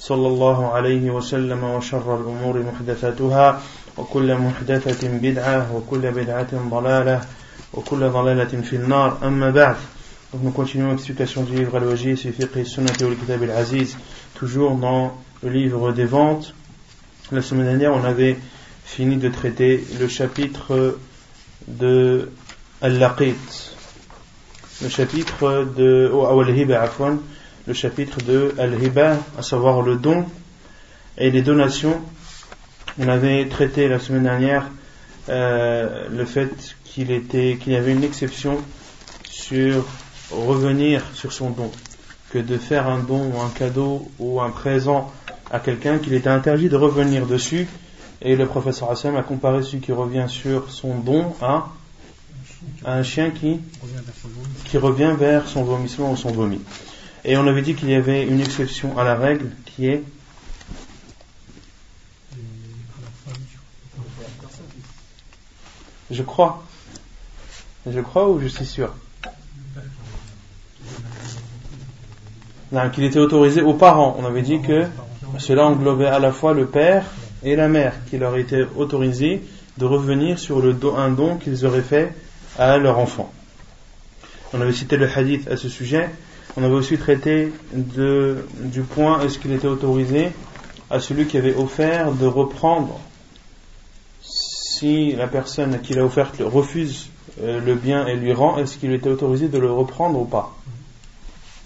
صلى الله عليه وسلم وشر الأمور محدثاتها وكل محدثة بدعة وكل بدعة ضلالة وكل ضلالة في النار أما بعد Donc nous continuons l'explication du livre Al-Wajid, Fiqh Sunnah et Kitab al-Aziz, toujours dans le livre des ventes. La semaine dernière, on avait fini de traiter le chapitre de Al-Laqit, le chapitre de Al-Hiba, Afwan, le chapitre de Al-Hiba, à savoir le don et les donations. On avait traité la semaine dernière euh, le fait qu'il était qu'il y avait une exception sur revenir sur son don, que de faire un don ou un cadeau ou un présent à quelqu'un qu'il était interdit de revenir dessus. Et le professeur Hassan a comparé celui qui revient sur son don à, un chien qui, qui revient vers son vomissement ou son vomi. Et on avait dit qu'il y avait une exception à la règle qui est Je crois. Je crois ou je suis sûr? Qu'il était autorisé aux parents. On avait dit que cela englobait à la fois le père et la mère, qui leur était autorisé de revenir sur le don, un don qu'ils auraient fait à leur enfant. On avait cité le hadith à ce sujet. On avait aussi traité de, du point est-ce qu'il était autorisé à celui qui avait offert de reprendre si la personne qui l'a offert refuse euh, le bien et lui rend, est-ce qu'il était autorisé de le reprendre ou pas?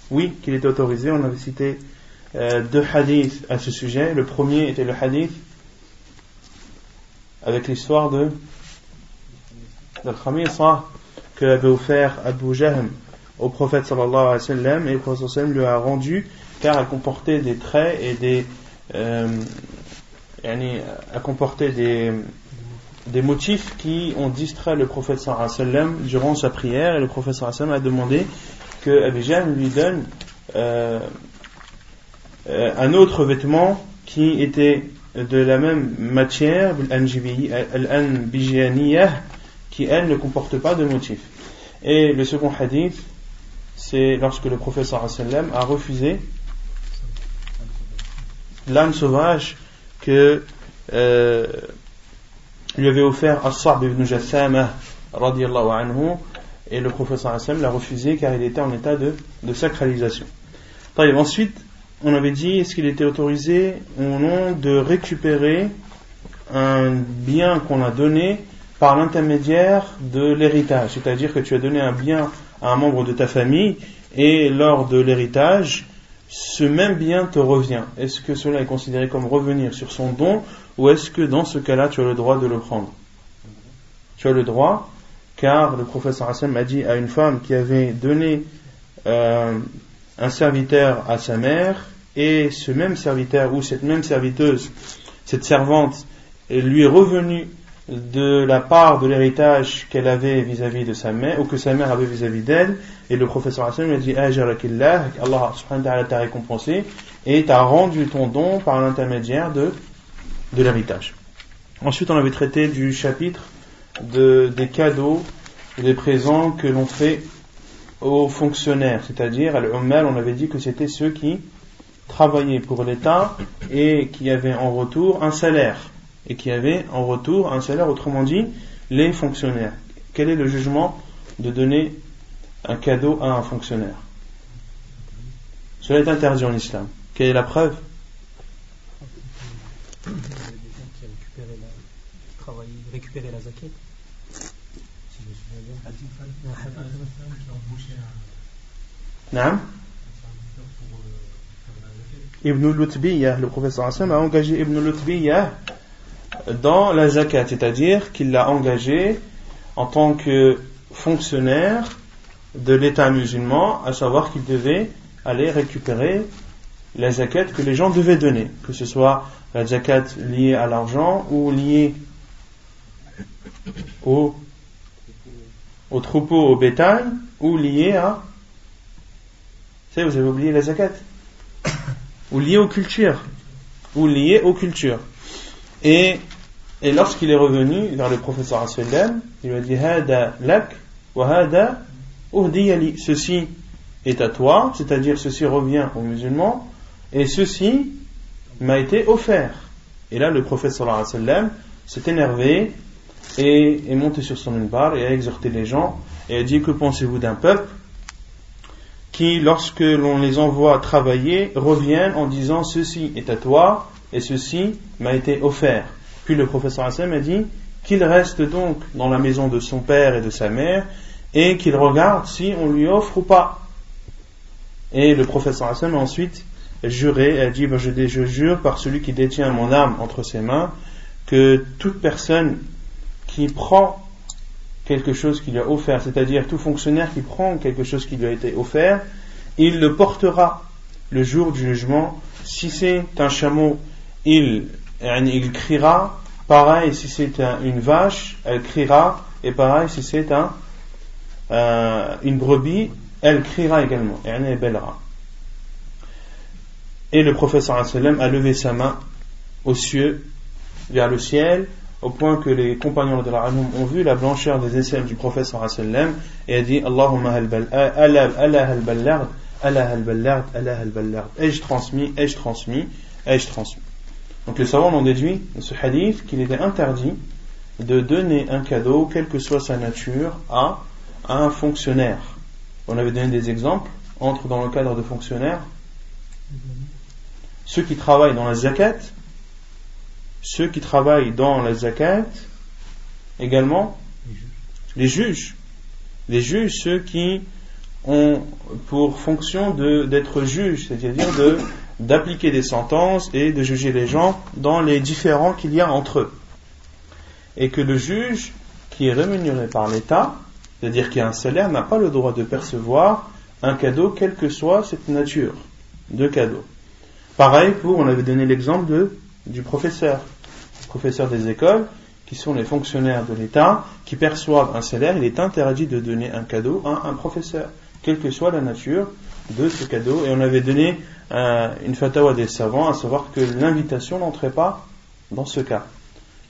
Oui, qu'il était autorisé. On avait cité euh, deux hadiths à ce sujet. Le premier était le hadith avec l'histoire de d'Al-Khamisa que avait offert Abu Jahm au prophète sallallahu alayhi wa sallam et le prophète sallallahu lui a rendu car elle comportait des traits et des euh, elle comportait des des motifs qui ont distrait le prophète sallallahu alayhi wa sallam durant sa prière et le prophète sallallahu alayhi wa sallam a demandé que Abu Jahm lui donne euh, euh, un autre vêtement qui était de la même matière, qui elle ne comporte pas de motif. Et le second hadith, c'est lorsque le professeur a refusé l'âne sauvage que euh, lui avait offert As-Sa'b ibn anhu et le professeur l'a refusé car il était en état de, de sacralisation. Ensuite, on avait dit est-ce qu'il était autorisé ou non de récupérer un bien qu'on a donné par l'intermédiaire de l'héritage, c'est-à-dire que tu as donné un bien à un membre de ta famille et lors de l'héritage, ce même bien te revient. Est-ce que cela est considéré comme revenir sur son don ou est-ce que dans ce cas-là tu as le droit de le prendre? Tu as le droit car le professeur Hassan a dit à une femme qui avait donné euh, un serviteur à sa mère et ce même serviteur ou cette même serviteuse, cette servante, lui est revenue de la part de l'héritage qu'elle avait vis-à-vis de sa mère ou que sa mère avait vis-à-vis d'elle. Et le professeur Hassan lui a dit Allah subhanahu wa t'a récompensé et t'a rendu ton don par l'intermédiaire de, de l'héritage. Ensuite on avait traité du chapitre de, des cadeaux des présents que l'on fait aux fonctionnaires, c'est-à-dire à l'Ummel, on avait dit que c'était ceux qui travaillaient pour l'État et qui avaient en retour un salaire, et qui avaient en retour un salaire, autrement dit, les fonctionnaires. Quel est le jugement de donner un cadeau à un fonctionnaire? Cela est interdit en islam. Quelle est la preuve? Récupérer la zaquette. Si je me souviens bien. Non Ibn Lutbiyah, le professeur Hassan, a engagé Ibn Lutbiyah dans la zakat, c'est-à-dire qu'il l'a engagé en tant que fonctionnaire de l'État musulman, à savoir qu'il devait aller récupérer la zakat que les gens devaient donner, que ce soit la zakat liée à l'argent ou liée au, au troupeau, au bétail, ou liée à... Vous savez, vous avez oublié la zakat? Ou liée aux cultures? Ou liée aux cultures? Et, et lorsqu'il est revenu vers le professeur sallam, il lui a dit Hada lak wa hada Ceci est à toi, c'est-à-dire ceci revient aux musulmans, et ceci m'a été offert. Et là, le wa sallam s'est énervé et est monté sur son bar et a exhorté les gens et a dit que pensez-vous d'un peuple qui, lorsque l'on les envoie travailler, reviennent en disant ceci est à toi et ceci m'a été offert. Puis le professeur Hassan a dit qu'il reste donc dans la maison de son père et de sa mère et qu'il regarde si on lui offre ou pas. Et le professeur Hassan a ensuite juré, a dit ben, je, je jure par celui qui détient mon âme entre ses mains que toute personne qui prend quelque chose qui lui a offert, c'est-à-dire tout fonctionnaire qui prend quelque chose qui lui a été offert, il le portera le jour du jugement. Si c'est un chameau, il, criera. Pareil, si c'est une vache, elle criera. Et pareil, si c'est euh, une brebis, elle criera également. Et elle bellera. Et le professeur a levé sa main aux cieux, vers le ciel, au point que les compagnons de la ont vu la blancheur des aisselles du prophète et a dit Allahumma Allah al-ballard, Allah. Ai-je transmis, ai-je transmis, ai-je transmis. Donc les savants ont déduit de ce hadith qu'il était interdit de donner un cadeau, quelle que soit sa nature, à un fonctionnaire. On avait donné des exemples, entre dans le cadre de fonctionnaires. Ceux qui travaillent dans la zakat, ceux qui travaillent dans la zakat, également les juges. Les juges, ceux qui ont pour fonction d'être juges, c'est-à-dire d'appliquer des sentences et de juger les gens dans les différends qu'il y a entre eux. Et que le juge qui est rémunéré par l'État, c'est-à-dire qui a un salaire, n'a pas le droit de percevoir un cadeau, quelle que soit cette nature de cadeau. Pareil pour, on avait donné l'exemple de du professeur, professeur des écoles, qui sont les fonctionnaires de l'État, qui perçoivent un salaire, il est interdit de donner un cadeau à un professeur, quelle que soit la nature de ce cadeau. Et on avait donné euh, une fatawa des savants, à savoir que l'invitation n'entrait pas dans ce cas,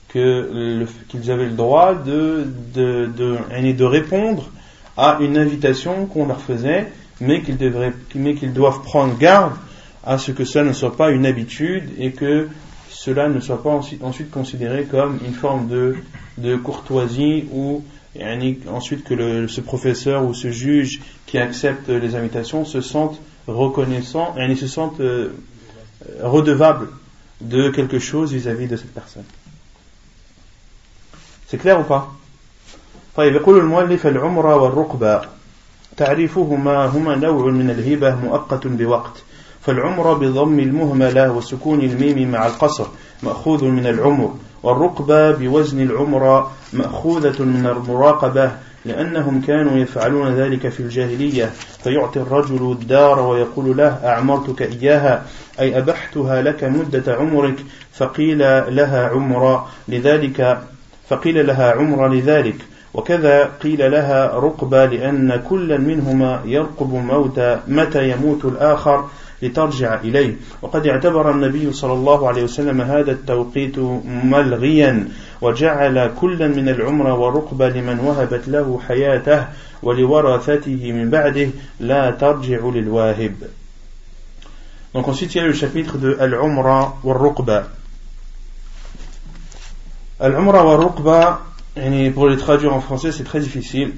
que qu'ils avaient le droit de, de, de, de répondre à une invitation qu'on leur faisait, mais qu'ils qu'ils doivent prendre garde à ce que cela ne soit pas une habitude et que cela ne soit pas ensuite considéré comme une forme de, de courtoisie ou ensuite que ce professeur ou ce juge qui accepte les invitations se sente reconnaissant et se sente euh, redevable de quelque chose vis-à-vis de cette personne. C'est clair ou pas طيب يقول المؤلف العمرة والرقبة تعريفهما هما نوع من الهبة مؤقت بوقت فالعمر بضم المهملة وسكون الميم مع القصر مأخوذ من العمر والرقبة بوزن العمر مأخوذة من المراقبة لأنهم كانوا يفعلون ذلك في الجاهلية فيعطي الرجل الدار ويقول له أعمرتك إياها؟ أي أبحتها لك مدة عمرك؟ فقيل لها عمر لذلك فقيل لها عمر لذلك وكذا قيل لها رقبة لأن كل منهما يرقب موت متى يموت الآخر لترجع إليه وقد اعتبر النبي صلى الله عليه وسلم هذا التوقيت ملغيا وجعل كلا من العمر ورقبة لمن وهبت له حياته ولورثته من بعده لا ترجع للواهب Donc ensuite il y a le chapitre de Al-Umra wa Ruqba. Al-Umra wa Ruqba, pour les traduire en français c'est très difficile.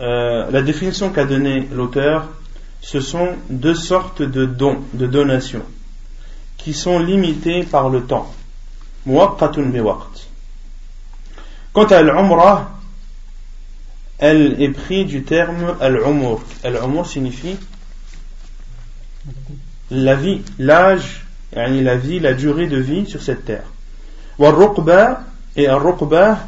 Euh, la définition qu'a donnée l'auteur, ce sont deux sortes de dons, de donations, qui sont limitées par le temps. Quant à l'umra, elle est prise du terme al-umur. Al-umur signifie la vie, l'âge, la vie, la durée de vie sur cette terre. Et al-ruqba,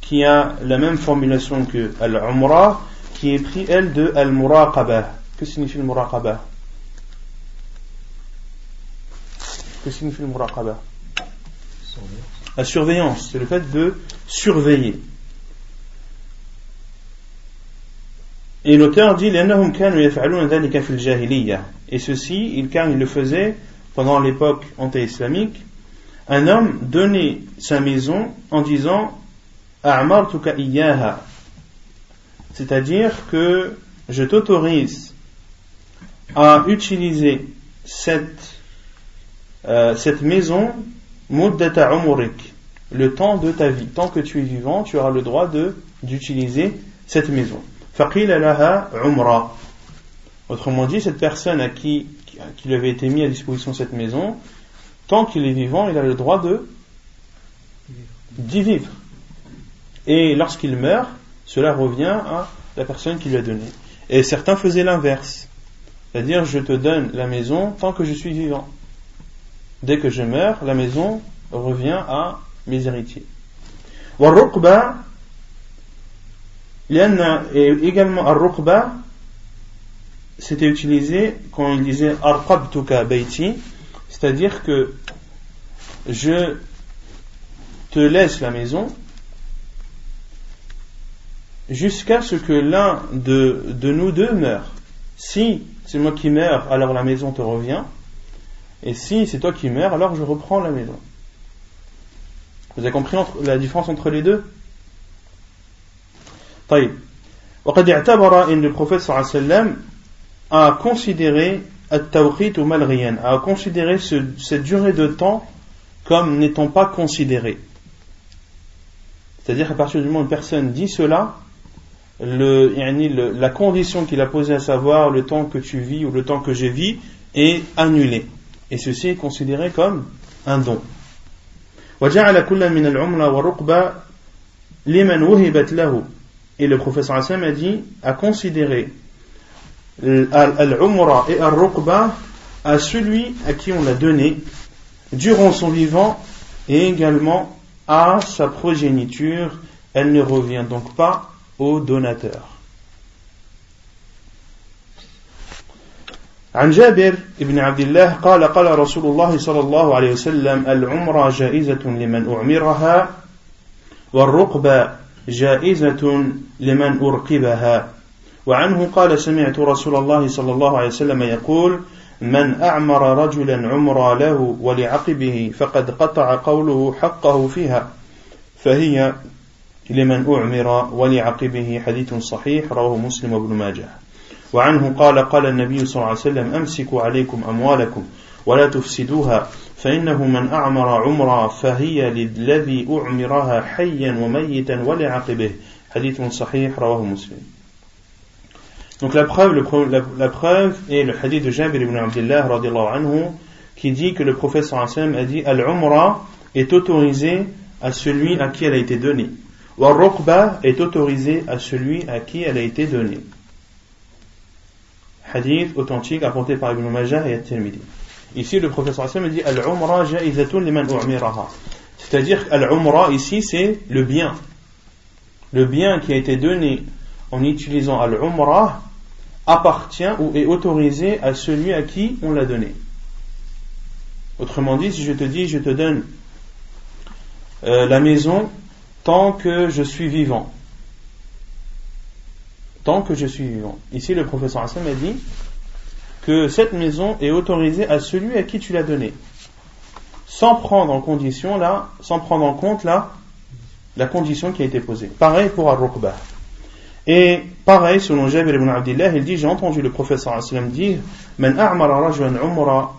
qui a la même formulation que al-umra, qui est pris elle de al-muraqabah. Que signifie le muraqaba Que signifie le muraqaba La surveillance, c'est le fait de surveiller. Et l'auteur dit Et ceci, car il le faisait pendant l'époque anté-islamique, un homme donnait sa maison en disant c'est-à-dire que je t'autorise à utiliser cette, euh, cette maison le temps de ta vie. Tant que tu es vivant, tu auras le droit d'utiliser cette maison. Autrement dit, cette personne à qui, qui lui avait été mis à disposition cette maison, tant qu'il est vivant, il a le droit de d'y vivre. Et lorsqu'il meurt, cela revient à la personne qui lui a donné. Et certains faisaient l'inverse. C'est-à-dire, je te donne la maison tant que je suis vivant. Dès que je meurs, la maison revient à mes héritiers. et également al c'était utilisé quand il disait arqabtuka bayti c'est-à-dire que je te laisse la maison jusqu'à ce que l'un de, de, nous deux meure. Si c'est moi qui meurs, alors la maison te revient. Et si c'est toi qui meurs, alors je reprends la maison. Vous avez compris la différence entre les deux طيب وقد اعتبر ان le prophète صلى الله عليه وسلم a considéré التوقيت ملغيا a considéré ce, cette durée de temps comme n'étant pas considérée c'est-à-dire à partir du moment où une personne dit cela la condition qu'il a posée, à savoir le temps que tu vis ou le temps que je vis, est annulée. Et ceci est considéré comme un don. Et le professeur Hassan a dit à considérer al-umra et al-ruqba à celui à qui on l'a donné durant son vivant et également à sa progéniture. Elle ne revient donc pas au donateur. عن جابر بن عبد الله قال قال رسول الله صلى الله عليه وسلم العمرة جائزة لمن أعمرها والرقبة جائزة لمن أرقبها. وعنه قال سمعت رسول الله صلى الله عليه وسلم يقول من أعمر رجلا عمرا له ولعقبه فقد قطع قوله حقه فيها فهي لمن أعمر ولعقبه حديث صحيح رواه مسلم وابن ماجه. وعنه قال قال النبي صلى الله عليه وسلم أمسكوا عليكم أموالكم ولا تفسدوها فإنه من أعمر عمرا فهي للذي أعمرها حيا وميتا ولعقبه. حديث صحيح رواه مسلم. Donc la preuve, le, la, preuve est le hadith de Jabir ibn Abdullah anhu qui dit que le prophète sallam a dit Al-Umra est autorisé à celui à qui elle a été donnée. Wa est autorisé à celui à qui elle a été donnée. hadith authentique apporté par Ibn Majah et At-Tirmidhi. Ici, le professeur Hassan dit Al-Umra ja'izatun liman u'miraha. C'est-à-dire Al-Umra ici, c'est le bien. Le bien qui a été donné en utilisant Al-Umra appartient ou est autorisé à celui à qui on l'a donné. Autrement dit, si je te dis, je te donne euh, la maison tant que je suis vivant. Tant que je suis vivant. Ici, le professeur Hassan a dit que cette maison est autorisée à celui à qui tu l'as donnée, sans prendre en condition là, sans prendre en compte là, la condition qui a été posée. Pareil pour Al-Rukbah. Et pareil, selon Jabir ibn Abdullah, il dit, j'ai entendu le professeur sallam dire, Man a'mara rajwan umra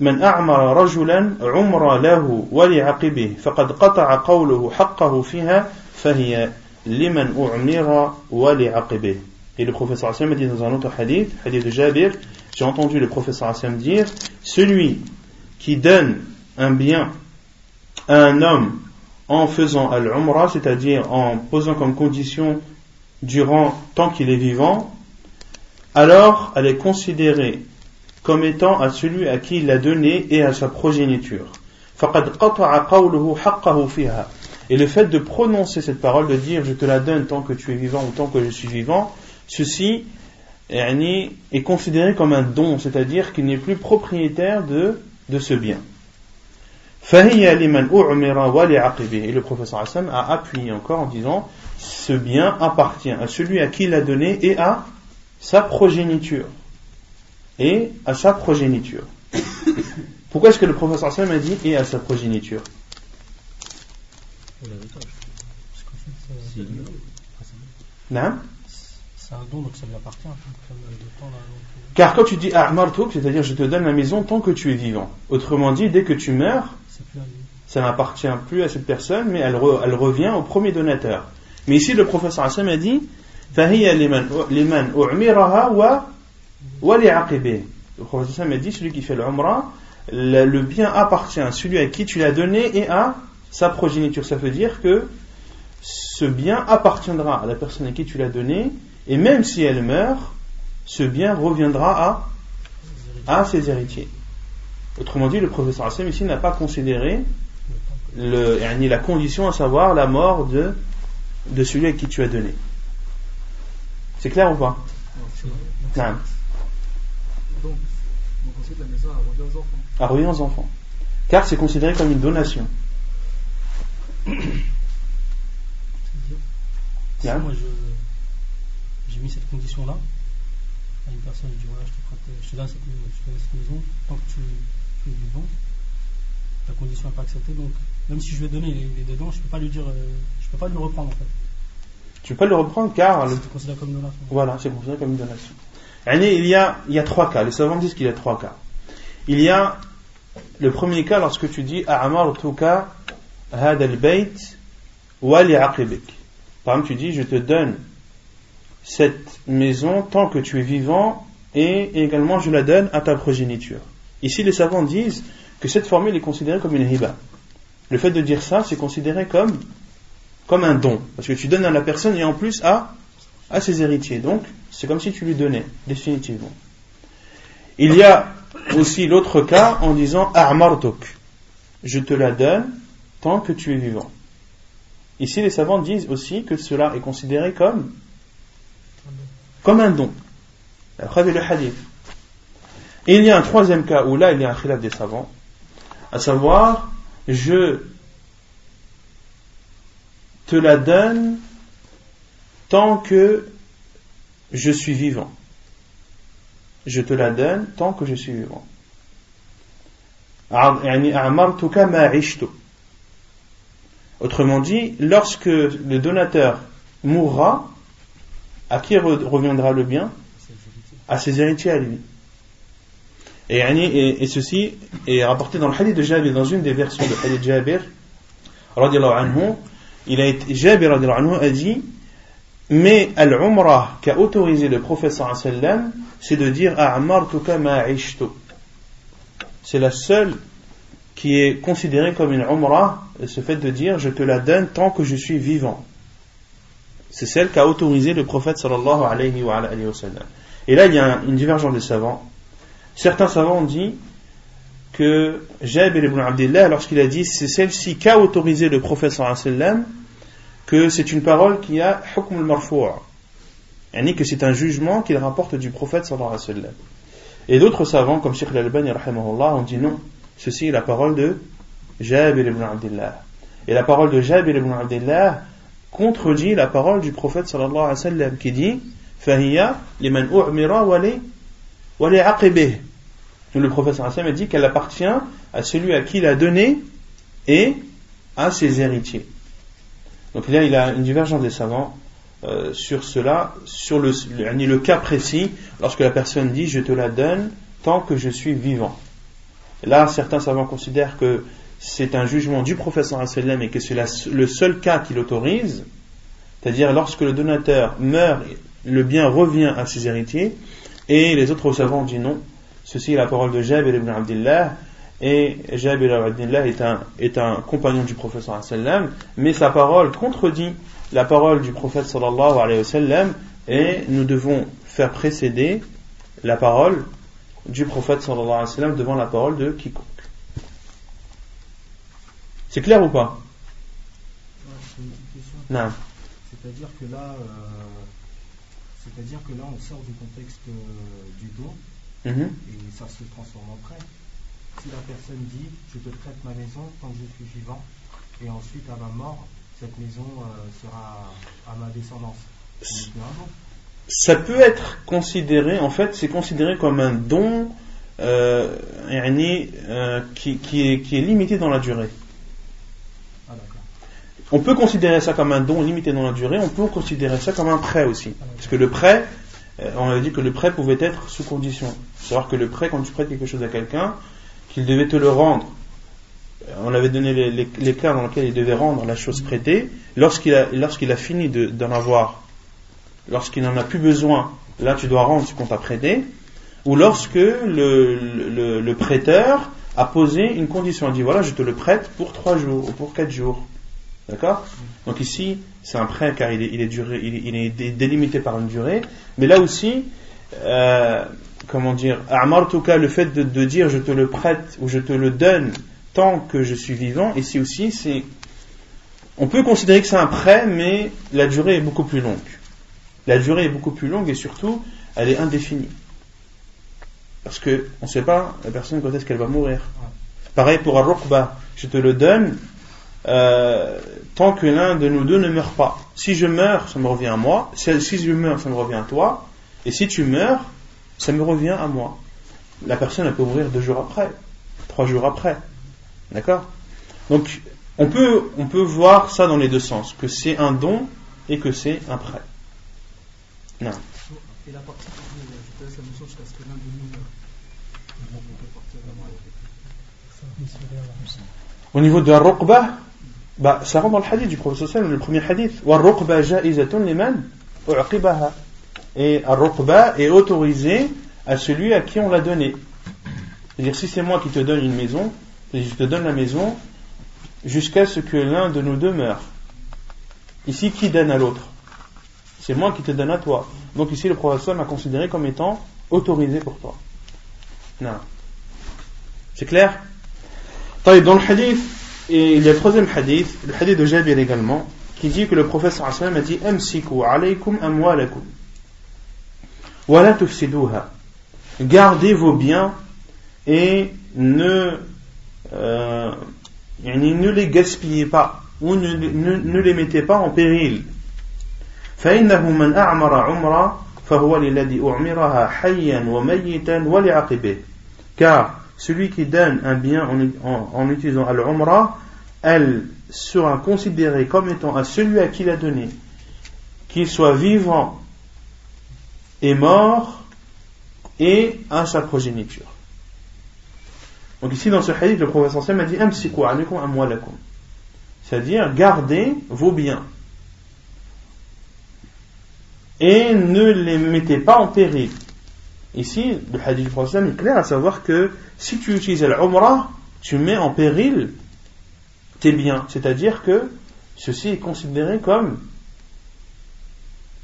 من أعمر رجلا عمر له ولعقبه فقد قطع قوله حقه فيها فهي liman u'mira wa li'aqibih. Et le professeur Hassan a dit dans un autre hadith, hadith de Jabir, j'ai entendu le professeur Hassan dire, celui qui donne un bien à un homme en faisant al-umrah, c'est-à-dire en posant comme condition durant tant qu'il est vivant, alors elle est considérée comme étant à celui à qui il l'a donné et à sa progéniture. Et le fait de prononcer cette parole, de dire je te la donne tant que tu es vivant ou tant que je suis vivant, ceci est considéré comme un don, c'est-à-dire qu'il n'est plus propriétaire de, ce bien. Et le professeur Hassan a appuyé encore en disant ce bien appartient à celui à qui il l'a donné et à sa progéniture. Et à sa progéniture. Pourquoi est-ce que le professeur Hassan a dit et à sa progéniture? Non C'est un don, donc ça lui appartient. Car quand tu dis A'martuk, c'est-à-dire je te donne la maison tant que tu es vivant. Autrement dit, dès que tu meurs, ça n'appartient plus à cette personne, mais elle, revient au premier donateur. Mais ici, le professeur Hassan a dit Le professeur Hassan a dit celui qui fait l'umrah, le, le bien appartient à celui à qui tu l'as donné et à sa progéniture. Ça veut dire que ce bien appartiendra à la personne à qui tu l'as donné, et même si elle meurt, ce bien reviendra à, à ses héritiers. Autrement dit, le professeur Hassan ici n'a pas considéré le, ni la condition, à savoir la mort de, de celui à qui tu as donné. C'est clair ou pas? Non. Donc, on considère la maison à revient aux enfants. À revient aux enfants. Car c'est considéré comme une donation. Si moi j'ai mis cette condition-là à une personne, je dis voilà, je te, prête, je te donne cette, je te donne cette maison, tant que tu, tu es vivant, la condition n'est pas acceptée, donc même si je vais donner les, dedans, je ne peux pas lui dire, euh, je peux pas le reprendre en fait. Tu peux pas le reprendre car. C'est considéré comme une donation. Voilà, c'est considéré comme une donation. Il y, a, il y a trois cas. Les savants disent qu'il y a trois cas. Il y a le premier cas lorsque tu dis A'amartuka had al-bayt wa li'aqibik. Par exemple, tu dis Je te donne cette maison tant que tu es vivant et également je la donne à ta progéniture. Ici, les savants disent que cette formule est considérée comme une hiba. Le fait de dire ça, c'est considéré comme, comme un don. Parce que tu donnes à la personne et en plus à, à ses héritiers. Donc, c'est comme si tu lui donnais, définitivement. Il y a aussi l'autre cas en disant A'martuk. Je te la donne tant que tu es vivant. Ici, les savants disent aussi que cela est considéré comme, comme un don. Après le hadith. Et il y a un troisième cas où là, il y a un khilaf des savants, à savoir je te la donne tant que je suis vivant. Je te la donne tant que je suis vivant. Autrement dit, lorsque le donateur mourra, à qui reviendra le bien? À ses héritiers à lui. Et, ceci est rapporté dans le hadith de Jabir, dans une des versions du hadith de Jabir, il a été, Jabir a dit, mais al-umrah qu'a autorisé le professeur c'est de dire a'martuka ma'ishtu. C'est la seule qui est considérée comme une umrah, ce fait de dire je te la donne tant que je suis vivant. C'est celle qu'a autorisé le prophète sallallahu alayhi wa, alayhi. Et là, il y a une divergence des savants Certains savants ont dit que Jabir ibn Abdullah, lorsqu'il a dit c'est celle-ci qu'a autorisé le prophète sallam, que c'est une parole qui a hukm al-marfoua, yani que c'est un jugement qu'il rapporte du prophète sallallahu alayhi wa sallam. Et d'autres savants, comme Sheikh al-Albani, ont dit non, ceci est la parole de Jabir ibn Abdullah. Et la parole de Jabir ibn Abdullah contredit la parole du prophète sallallahu alayhi wa sallam qui dit Fahiya liman u'mira wa li aqibih. Le prophète sallallahu alayhi wa sallam a dit qu'elle appartient à celui à qui il a donné et à ses héritiers. Donc là, il a une divergence des savants euh, sur cela, sur le, le, cas précis, lorsque la personne dit je te la donne tant que je suis vivant. là, certains savants considèrent que c'est un jugement du professeur Hassan et que c'est le seul cas qui l'autorise, c'est-à-dire lorsque le donateur meurt, le bien revient à ses héritiers, et les autres savants dit non. Ceci est la parole de Jabir ibn Abdullah. Et Jabir al-Abdillah est un, est un compagnon du prophète sallam, mais sa parole contredit la parole du prophète sallallahu alayhi wa sallam, et nous devons faire précéder la parole du prophète sallallahu alayhi wa sallam devant la parole de quiconque. C'est clair ou pas? Non. C'est-à-dire que là, euh, c'est-à-dire que là, on sort du contexte euh, du don mhm. et ça se transforme en. Si la personne dit, je te prête ma maison tant que je suis vivant, et ensuite à ma mort, cette maison euh, sera à ma descendance. Ça peut être considéré, en fait, c'est considéré comme un don euh, euh, qui, qui, est, qui est limité dans la durée. Ah, on peut considérer ça comme un don limité dans la durée, on peut considérer ça comme un prêt aussi. Ah, Parce que le prêt, on avait dit que le prêt pouvait être sous condition. Savoir que le prêt, quand tu prêtes quelque chose à quelqu'un, qu'il devait te le rendre. On avait donné les, cas dans lesquels il devait rendre la chose prêtée. Lorsqu'il a, lorsqu'il a fini d'en avoir, lorsqu'il n'en a plus besoin, là tu dois rendre ce qu'on t'a prêté. Ou lorsque le, prêteur a posé une condition, a dit voilà, je te le prête pour trois jours ou pour quatre jours. D'accord? Donc ici, c'est un prêt car il est, il est, duré, il, est délimité par une durée. Mais là aussi, euh, comment dire, cas, le fait de, dire je te le prête ou je te le donne tant que je suis vivant, ici aussi, c'est. On peut considérer que c'est un prêt, mais la durée est beaucoup plus longue. La durée est beaucoup plus longue et surtout, elle est indéfinie. Parce qu'on ne sait pas la personne quand est-ce qu'elle va mourir. Pareil pour un je te le donne euh, tant que l'un de nous deux ne meurt pas. Si je meurs, ça me revient à moi. Si je meurs, ça me revient à toi. Et si tu meurs, ça me revient à moi. La personne, elle peut mourir deux jours après, trois jours après. D'accord? Donc, on peut, on peut voir ça dans les deux sens, que c'est un don et que c'est un prêt. Non. Et la partie je te laisse la notion jusqu'à ce que l'un de nous Au niveau de la ruqba, bah, ça rentre dans le hadith du prophète sallallahu le premier hadith. Et ar est autorisé à celui à qui on l'a donné. C'est-à-dire, si c'est moi qui te donne une maison, je te donne la maison jusqu'à ce que l'un de nous deux meure. Ici, qui donne à l'autre? C'est moi qui te donne à toi. Donc ici, le professeur m'a considéré comme étant autorisé pour toi. Non. C'est clair? Dans le hadith, et il y a le troisième hadith, le hadith de Jabir également, qui dit que le professeur a dit Amsiku alaykum amwalakum. Wala tufsiduha. Gardez vos biens et ne, euh, ne les gaspillez pas ou ne, ne, ne, les mettez pas en péril. Car celui qui donne un bien en, en, en utilisant al-umra, elle sera considérée comme étant à celui à qui l'a donné, qu'il soit vivant est mort et à sa progéniture. Donc ici dans ce hadith, le prophète a dit C'est-à-dire, gardez vos biens. Et ne les mettez pas en péril. Ici, le hadith du prophète est clair à savoir que si tu utilises l'umrah, tu mets en péril tes biens. C'est-à-dire que ceci est considéré comme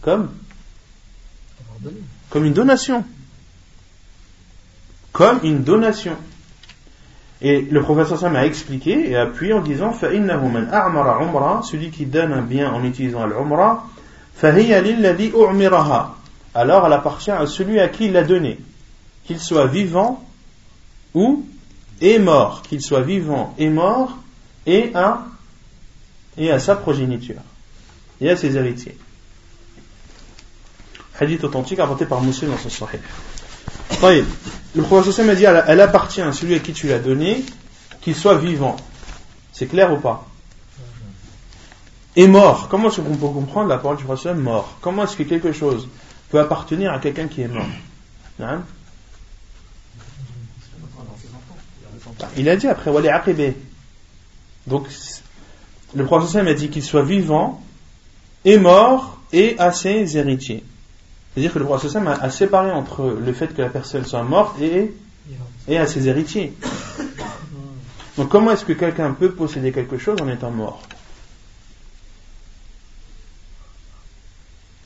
comme comme une donation. Comme une donation. Et le professeur Sam a expliqué et appuyé en disant celui qui donne un bien en utilisant l'umra alors elle appartient à celui à qui il l'a donné. Qu'il soit vivant ou est mort. Qu'il soit vivant et mort et à et à sa progéniture. Et à ses héritiers hadith authentique inventé par Muslim dans son Sahih. Le prophète a dit elle, appartient à celui à qui tu l'as donné, qu'il soit vivant. C'est clair ou pas? Et mort. Comment est-ce qu'on peut comprendre la parole du prophète mort? Comment est-ce que quelque chose peut appartenir à quelqu'un qui est mort? Hein? Il a dit après, Donc, le prophète a dit qu'il soit vivant, et mort, et à ses héritiers. C'est-à-dire que le prophète a, a séparé entre le fait que la personne soit morte et, et à ses héritiers. Donc comment est-ce que quelqu'un peut posséder quelque chose en étant mort?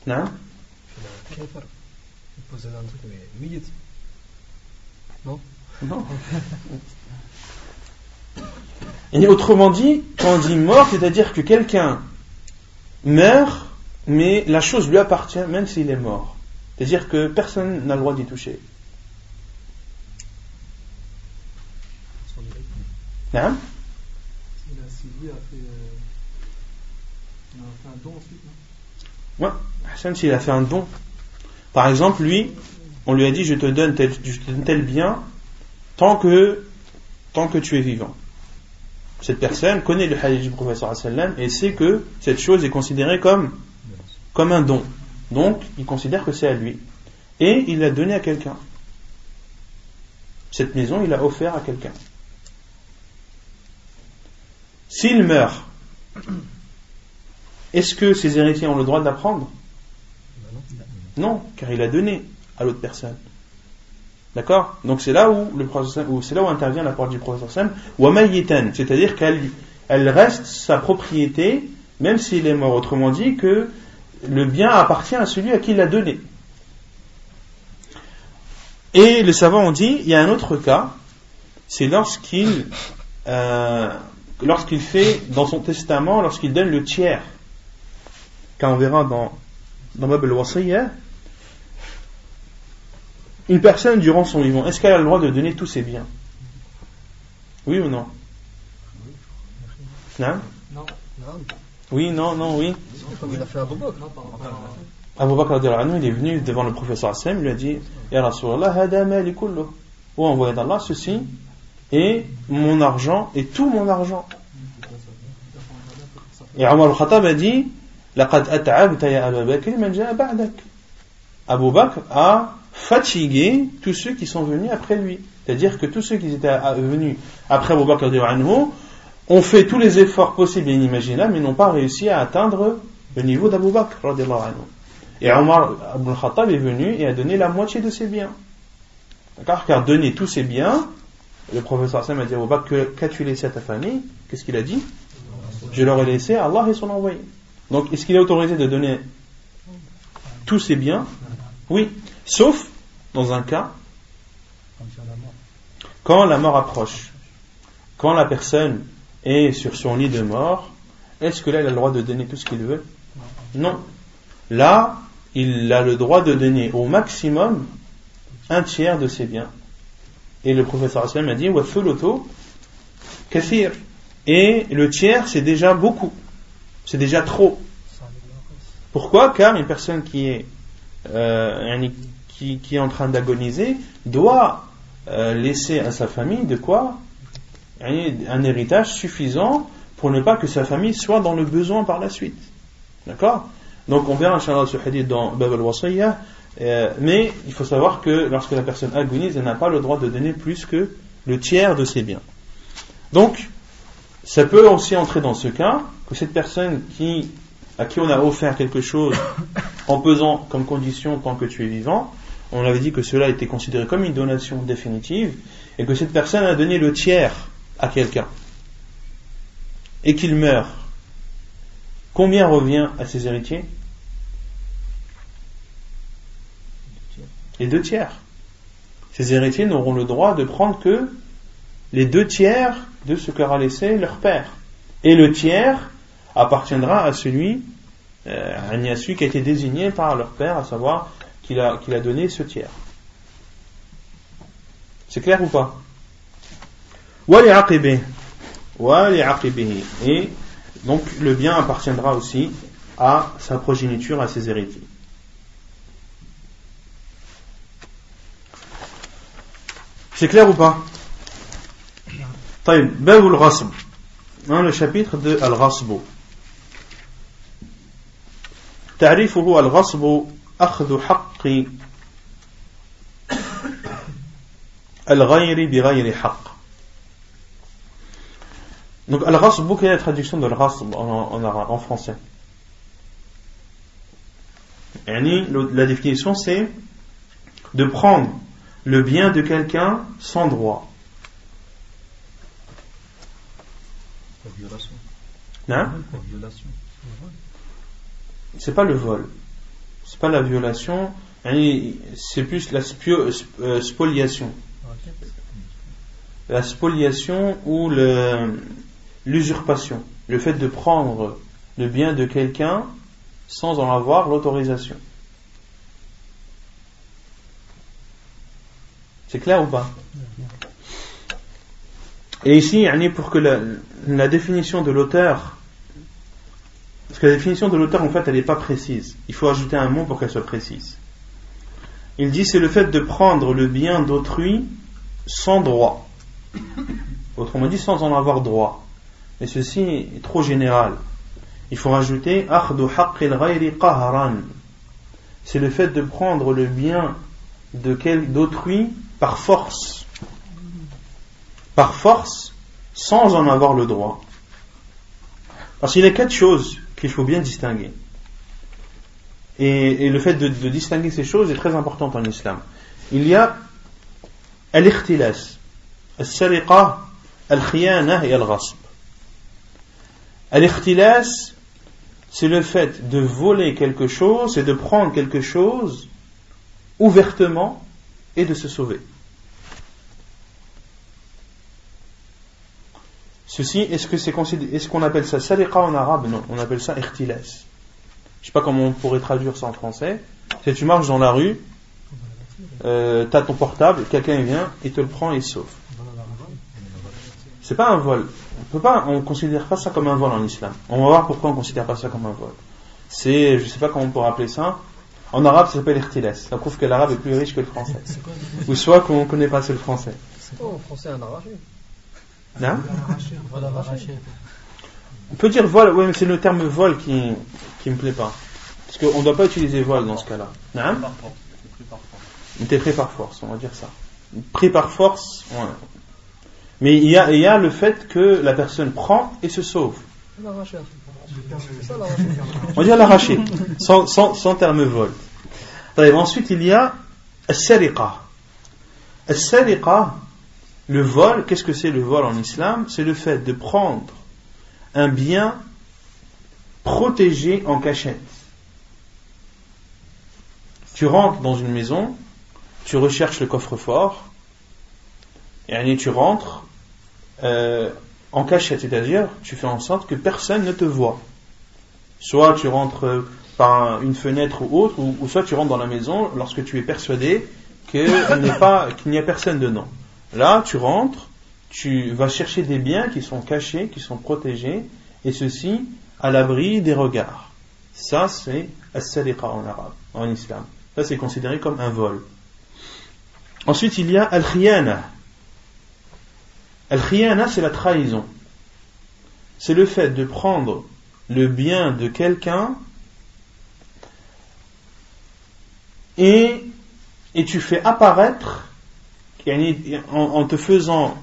Non Non? Non. Et autrement dit, quand on dit mort, c'est-à-dire que quelqu'un meurt, mais la chose lui appartient même s'il est mort. C'est-à-dire que personne n'a le droit d'y toucher. Ensuite, non? Ouais, Hassan, s'il a fait un don. Par exemple, lui, on lui a dit je te donne tel, je te donne tel bien tant que, tant que tu es vivant. Cette personne connaît le hadith du professeur et sait que cette chose est considérée comme, comme un don. Donc, il considère que c'est à lui. Et il l'a donné à quelqu'un. Cette maison, il l'a offert à quelqu'un. S'il meurt, est-ce que ses héritiers ont le droit de la prendre Non, car il a donné à l'autre personne. D'accord? Donc c'est là où le c'est là où intervient la porte du ou c'est-à-dire qu'elle elle reste sa propriété, même s'il est mort. Autrement dit, que le bien appartient à celui à qui il l'a donné. Et les savants ont dit, il y a un autre cas, c'est lorsqu'il euh, lorsqu'il fait dans son testament, lorsqu'il donne le tiers, quand on verra dans, dans Bab al une personne durant son vivant, est-ce qu'elle a le droit de donner tous ses biens? Oui ou non? Non. Oui, non, non, oui. Il a fait Abu Bakr. il est venu devant le professeur Hassan, il lui a dit Ya Rasulallah, hada mali kullu. Ou envoyé d'Allah, ceci et mon argent et tout mon argent. Et Omar al-Khattab a dit Abu Bakr a fatigué tous ceux qui sont venus après lui. C'est-à-dire que tous ceux qui étaient venus après Abu Bakr ont fait tous les efforts possibles et inimaginables mais n'ont pas réussi à atteindre le niveau d'Abu Bakr. Et Omar al-Khattab est venu et a donné la moitié de ses biens. D'accord? Car donner tous ses biens, le professeur Hassan a dit à que qu'as-tu laissé à ta famille Qu'est-ce qu'il a dit? Je leur ai laissé Allah et son envoyé. Donc, est-ce qu'il est autorisé de donner tous ses biens? Oui, sauf dans un cas quand la mort approche, quand la personne est sur son lit de mort, est-ce que là a le droit de donner tout ce qu'il veut? Non. Là, il a le droit de donner au maximum un tiers de ses biens. Et le professeur Aslam a dit kathir. Et le tiers, c'est déjà beaucoup. C'est déjà trop. Pourquoi? Car une personne qui est, euh, qui, est en train d'agoniser doit euh, laisser à sa famille de quoi? Un héritage suffisant pour ne pas que sa famille soit dans le besoin par la suite. D'accord? Donc on verra Inch'Allah ce hadith dans Bab al euh, mais il faut savoir que lorsque la personne agonise, elle n'a pas le droit de donner plus que le tiers de ses biens. Donc, ça peut aussi entrer dans ce cas que cette personne qui, à qui on a offert quelque chose en pesant comme condition tant que tu es vivant, on avait dit que cela était considéré comme une donation définitive et que cette personne a donné le tiers à quelqu'un et qu'il meurt. Combien revient à ses héritiers les deux tiers. Ces héritiers n'auront le droit de prendre que les deux tiers de ce qu'aura laissé leur père. Et le tiers appartiendra à celui, euh, à celui qui a été désigné par leur père, à savoir qu'il a, qu'il a donné ce tiers. C'est clair ou pas? Et donc le bien appartiendra aussi à sa progéniture, à ses héritiers. C'est clair ou pas طيب باب الغصب le chapitre de الغصب تعريفه الغصب أخذ حق الغير بغير حق donc, quelle est la traduction de al-ghasb en, en, en français La définition, c'est de prendre le bien de quelqu'un sans droit. La violation. Hein? La violation. C'est pas le vol. C'est pas la violation. C'est plus la euh, spoliation. La spoliation ou l'usurpation. Le fait de prendre le bien de quelqu'un sans en avoir l'autorisation. C'est clair ou pas? Et ici, pour que la, définition de l'auteur, parce que la définition de l'auteur, en fait, elle n'est pas précise. Il faut ajouter un mot pour qu'elle soit précise. Il dit c'est le fait de prendre le bien d'autrui sans droit. Autrement dit, sans en avoir droit. Et ceci est trop général. Il faut rajouter C'est le fait de prendre le bien d'autrui par force. Par force, sans en avoir le droit. Parce qu'il y a quatre choses qu'il faut bien distinguer. Et, le fait de, distinguer ces choses est très important en islam. Il y a al-ikhtilas, al-sariqa, al-khiyana et al-ghasb. Al-ikhtilas, c'est le fait de voler quelque chose et de prendre quelque chose ouvertement et de se sauver. Ceci, est-ce c'est qu'on appelle ça saliqa en arabe? Non, on appelle ça ikhtilas. Je sais pas comment on pourrait traduire ça en français. Si tu marches dans la rue, euh, tu as ton portable, quelqu'un vient, il te le prend et il sauve. C'est pas un vol. On peut pas, on considère pas ça comme un vol en islam. On va voir pourquoi on considère pas ça comme un vol. C'est, je sais pas comment on pourrait appeler ça. En arabe, ça s'appelle irtilas. Ça prouve que l'arabe est plus riche que le français. Ou soit qu'on connaît pas assez le français. C'est quoi en français un arraché Non On peut dire vol, oui, mais c'est le terme vol qui, qui me plaît pas. Parce qu'on ne doit pas utiliser vol dans ce cas-là. Non T'es pris par force, on va dire ça. Pris par force, ouais. Mais il y, a, le fait que la personne prend et se sauve. On sans, sans, sans terme vol. Ensuite, il y a al-sariqa. Al-sariqa, le vol, qu'est-ce que c'est le vol en islam? C'est le fait de prendre un bien protégé en cachette. Tu rentres dans une maison, tu recherches le coffre-fort, et tu rentres euh, en cachette, c'est-à-dire tu fais en sorte que personne ne te voit. Soit tu rentres par une fenêtre ou autre, ou, soit tu rentres dans la maison lorsque tu es persuadé qu'il n'y a personne dedans. Là, tu rentres, tu vas chercher des biens qui sont cachés, qui sont protégés, et ceci à l'abri des regards. Ça, c'est as-saliqa en arabe, en islam. Ça, c'est considéré comme un vol. Ensuite, il y a al-khiyana. Al-khiyana, c'est la trahison. C'est le fait de prendre le bien de quelqu'un et, tu fais apparaître en, te faisant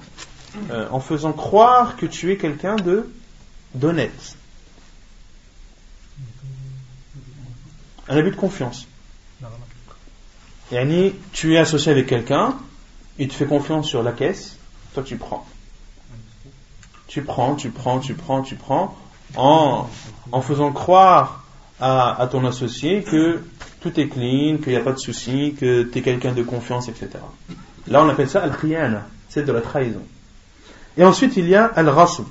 euh, en faisant croire que tu es quelqu'un de d'honnête. Un abus de confiance. Yani, tu es associé avec quelqu'un, il te fait confiance sur la caisse, toi tu prends. Tu prends, tu prends, tu prends, tu prends, en, faisant croire à, ton associé que tout est clean, qu'il n'y a pas de souci, que tu es quelqu'un de confiance, etc. Là, on appelle ça al-khiyana, c'est de la trahison. Et ensuite, il y a al-rasb.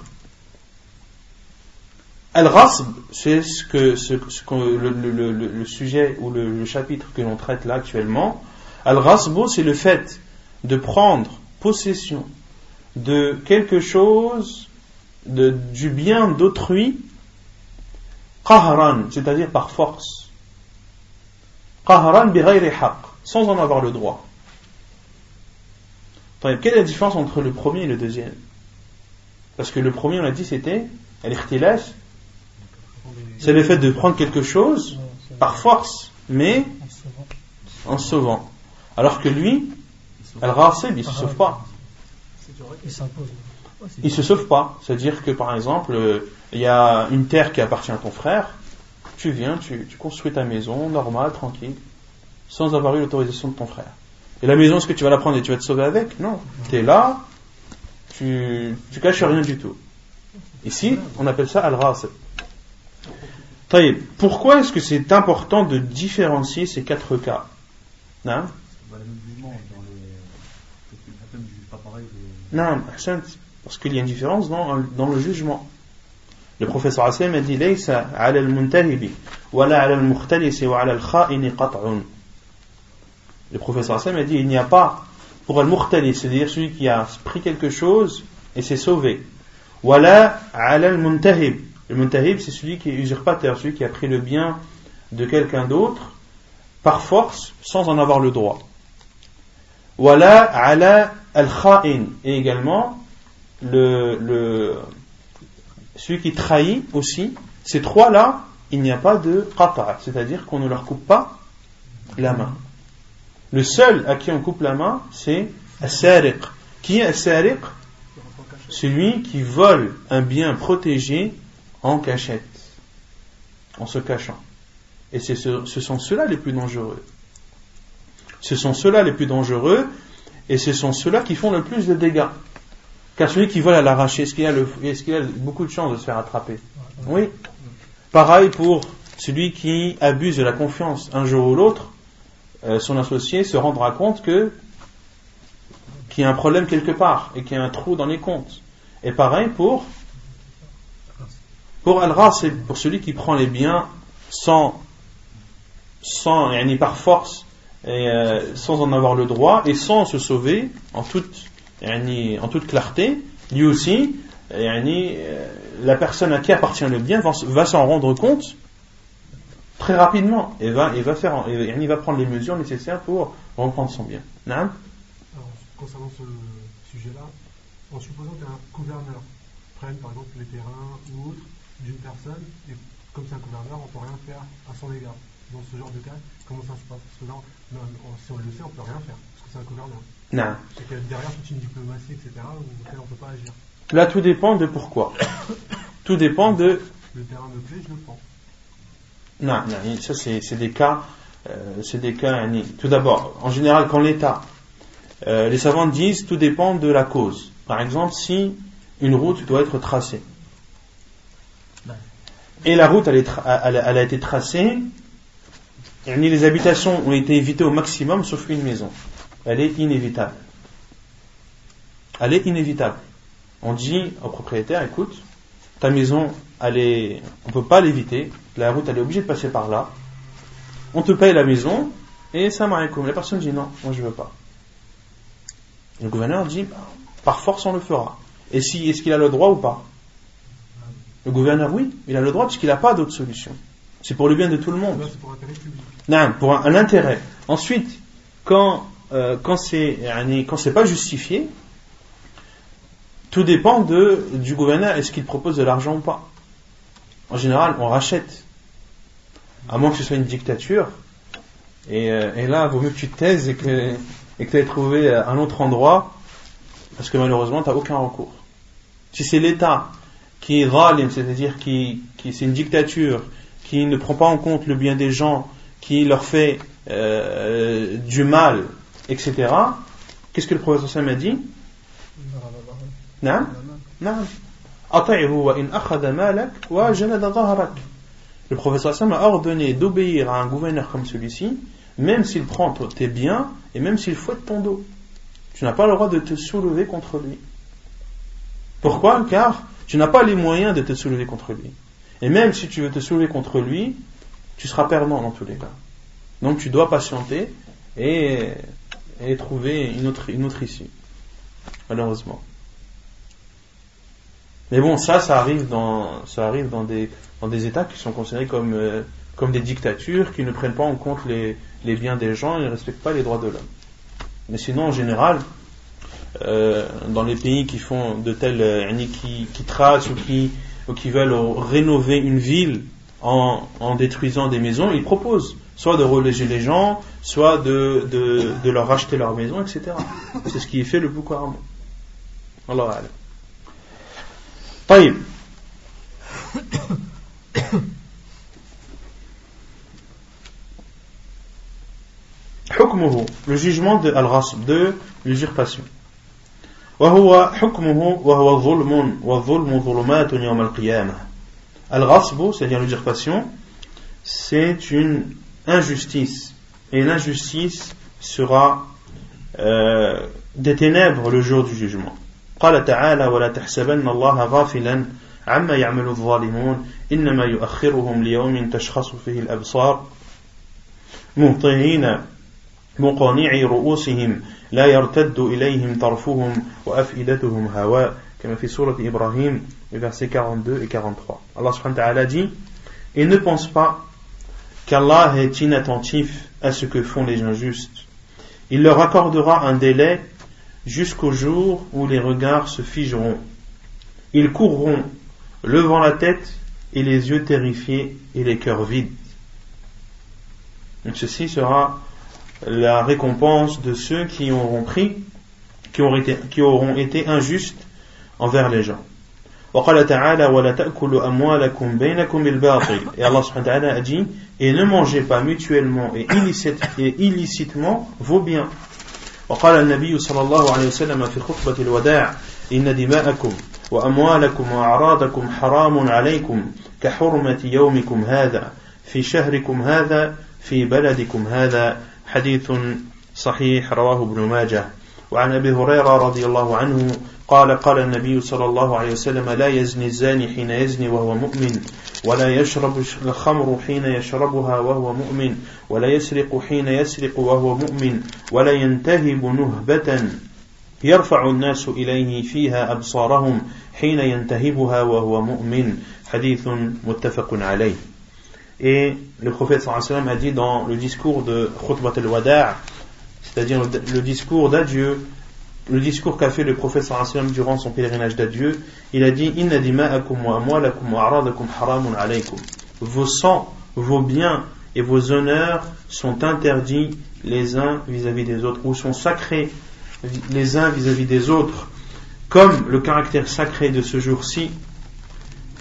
Al-rasb, c'est ce que, ce, le, sujet ou le, chapitre que l'on traite là actuellement. Al-rasb, c'est le fait de prendre possession de quelque chose, de, du bien d'autrui, qahran, c'est-à-dire par force. Qahran sans en avoir le droit. Quelle est la différence entre le premier et le deuxième? Parce que le premier, on a dit, c'était al-ikhtilas, c'est le fait de prendre quelque chose par force, mais en sauvant. Alors que lui, al-rasib, il ne se sauve pas. Il ne se sauve pas. C'est-à-dire que, par exemple, euh, il y a une terre qui appartient à ton frère, tu viens, tu, construis ta maison, normale, tranquille, sans avoir eu l'autorisation de ton frère. Et la maison, est-ce que tu vas la prendre et tu vas te sauver avec? Non. Tu es là, tu, tu caches rien du tout. Ici, on appelle ça al-ghasib. Pourquoi est-ce que c'est important de différencier ces quatre cas? Non Non, parce qu'il y a une différence dans, dans le jugement. Le professeur Hassan a dit. Le professeur Hassan a dit il n'y a pas pour al-mukhtali, c'est-à-dire celui qui a pris quelque chose et s'est sauvé. Wala ala al-muntahib. Le muntahib, c'est celui qui est usurpateur, celui qui a pris le bien de quelqu'un d'autre par force sans en avoir le droit. Wala ala al-kha'in. Et également, le, le, celui qui trahit aussi, ces trois-là, il n'y a pas de qata', c'est-à-dire qu'on ne leur coupe pas la main. Le seul à qui on coupe la main, c'est as Qui est as Celui qui vole un bien protégé en cachette, en se cachant. Et ce sont ceux-là les plus dangereux. Ce sont ceux-là les plus dangereux et ce sont ceux-là qui font le plus de dégâts. Car celui qui vole à l'arracher, est-ce qu'il a, a, beaucoup de chances de se faire attraper Oui. Pareil pour celui qui abuse de la confiance. Un jour ou l'autre, euh, son associé se rendra compte que qu'il y a un problème quelque part et qu'il y a un trou dans les comptes. Et pareil pour pour al c'est pour celui qui prend les biens sans sans ni par force et euh, sans en avoir le droit et sans se sauver en toute en toute clarté, lui aussi, euh, la personne à qui appartient le bien va, s'en rendre compte très rapidement et va, et va, faire, prendre les mesures nécessaires pour reprendre son bien. Alors, concernant ce sujet-là, en supposant qu'un gouverneur prenne par exemple les terrains ou autres d'une personne, et comme c'est un gouverneur, on ne peut rien faire à son égard. Dans ce genre de cas, comment ça se passe? Parce que là, si on le sait, on ne peut rien faire, parce que c'est un gouverneur. Non. derrière toute une diplomatie, etc., on ne peut pas agir. Là, tout dépend de pourquoi. tout dépend de. Le terrain me plaît, je le prends. Non, non ça c'est des cas. Euh, c'est des cas. Tout d'abord, en général, quand l'État. Euh, les savants disent tout dépend de la cause. Par exemple, si une route doit être tracée. Et la route, elle, est elle, elle a été tracée. Les habitations ont été évitées au maximum, sauf une maison elle est inévitable. Elle est inévitable. On dit au propriétaire, écoute, ta maison, elle est, on peut pas l'éviter, la route, elle est obligée de passer par là. On te paye la maison, et ça m'a La personne dit non, moi je veux pas. le gouverneur dit, bah, par force on le fera. Et si, est-ce qu'il a le droit ou pas? Le gouverneur, oui, il a le droit puisqu'il n'a pas d'autre solution. C'est pour le bien de tout le monde. Non, pour un intérêt. Ensuite, quand euh, quand c'est quand pas justifié, tout dépend de, du gouverneur, est-ce qu'il propose de l'argent ou pas. En général, on rachète, à moins que ce soit une dictature. Et, euh, là, vaut mieux que tu te taises et que tu aies trouvé un autre endroit, parce que malheureusement, tu n'as aucun recours. Si c'est l'État qui est ralim, c'est-à-dire qui, qui c'est une dictature, qui ne prend pas en compte le bien des gens, qui leur fait euh, du mal etc. Qu'est-ce que le professeur Sam a dit? Non Non. Le professeur Sam a ordonné d'obéir à un gouverneur comme celui-ci, même s'il prend tes biens et même s'il fouette ton dos. Tu n'as pas le droit de te soulever contre lui. Pourquoi? Car tu n'as pas les moyens de te soulever contre lui. Et même si tu veux te soulever contre lui, tu seras perdant dans tous les cas. Donc tu dois patienter et et trouver une autre, une autre issue. Malheureusement. Mais bon, ça, ça arrive dans, ça arrive dans des, dans des États qui sont considérés comme, euh, des dictatures, qui ne prennent pas en compte les, biens des gens et ne respectent pas les droits de l'homme. Mais sinon, en général, euh, dans les pays qui font de tels, euh, qui, tracent ou qui, ou qui veulent rénover une ville en détruisant des maisons, ils proposent soit de reléger les gens, soit de, de, de leur racheter leur maison, etc. C'est ce qui est fait le Boko Haram. Allah طيب حكمه le jugement de al-ghasb de l'usurpation وهو حكمه وهو ظلم والظلم ظلمات يوم القيامة الغصب c'est-à-dire l'usurpation c'est une injustice et l'injustice sera euh, des ténèbres le jour du jugement قال تعالى ولا تحسبن الله غافلا عما يعمل الظالمون إنما يؤخرهم ليوم تشخص فيه الأبصار مهطعين مقانعي رؤوسهم لا يرتد إليهم طرفهم وأفئدتهم هواء كما في سورة إبراهيم versets 42 et 43 Allah subhanahu wa ta'ala dit et ne pense pas qu'Allah est inattentif à ce que font les injustes il leur accordera un délai jusqu'au jour où les regards se figeront. Ils courront levant la tête et les yeux terrifiés et les cœurs vides. Ceci sera la récompense de ceux qui auront pris, qui auront été injustes envers les gens. وقال تعالى ولا تأكلوا أموالكم بينكم بالباطل et Allah subhanahu wa ta'ala a dit et ne mangez pas mutuellement et, illicite, et illicitement vos biens وقال النبي صلى الله عليه وسلم في خطبة الوداع إن دماءكم وأموالكم وأعراضكم حرام عليكم كحرمة يومكم هذا في شهركم هذا في بلدكم هذا حديث صحيح رواه ابن ماجه. وعن أبي هريرة رضي الله عنه قال قال النبي صلى الله عليه وسلم لا يزني الزاني حين يزني وهو مؤمن ولا يشرب الخمر حين يشربها وهو مؤمن ولا يسرق حين يسرق وهو مؤمن ولا ينتهب نهبة يرفع الناس إليه فيها أبصارهم حين ينتهبها وهو مؤمن. حديث متفق عليه. Et le prophète sallam a dit dans le discours de Khutbat al-Wada' c'est-à-dire le, discours d'adieu, le discours qu'a fait le prophète sallam durant son pèlerinage d'adieu, il a dit Inna dima'akum wa amwalakum wa aradakum. Vos sangs, vos biens et vos honneurs sont interdits les uns vis-à-vis des autres, ou sont sacrés les uns vis-à-vis des autres, comme le caractère sacré de ce jour-ci,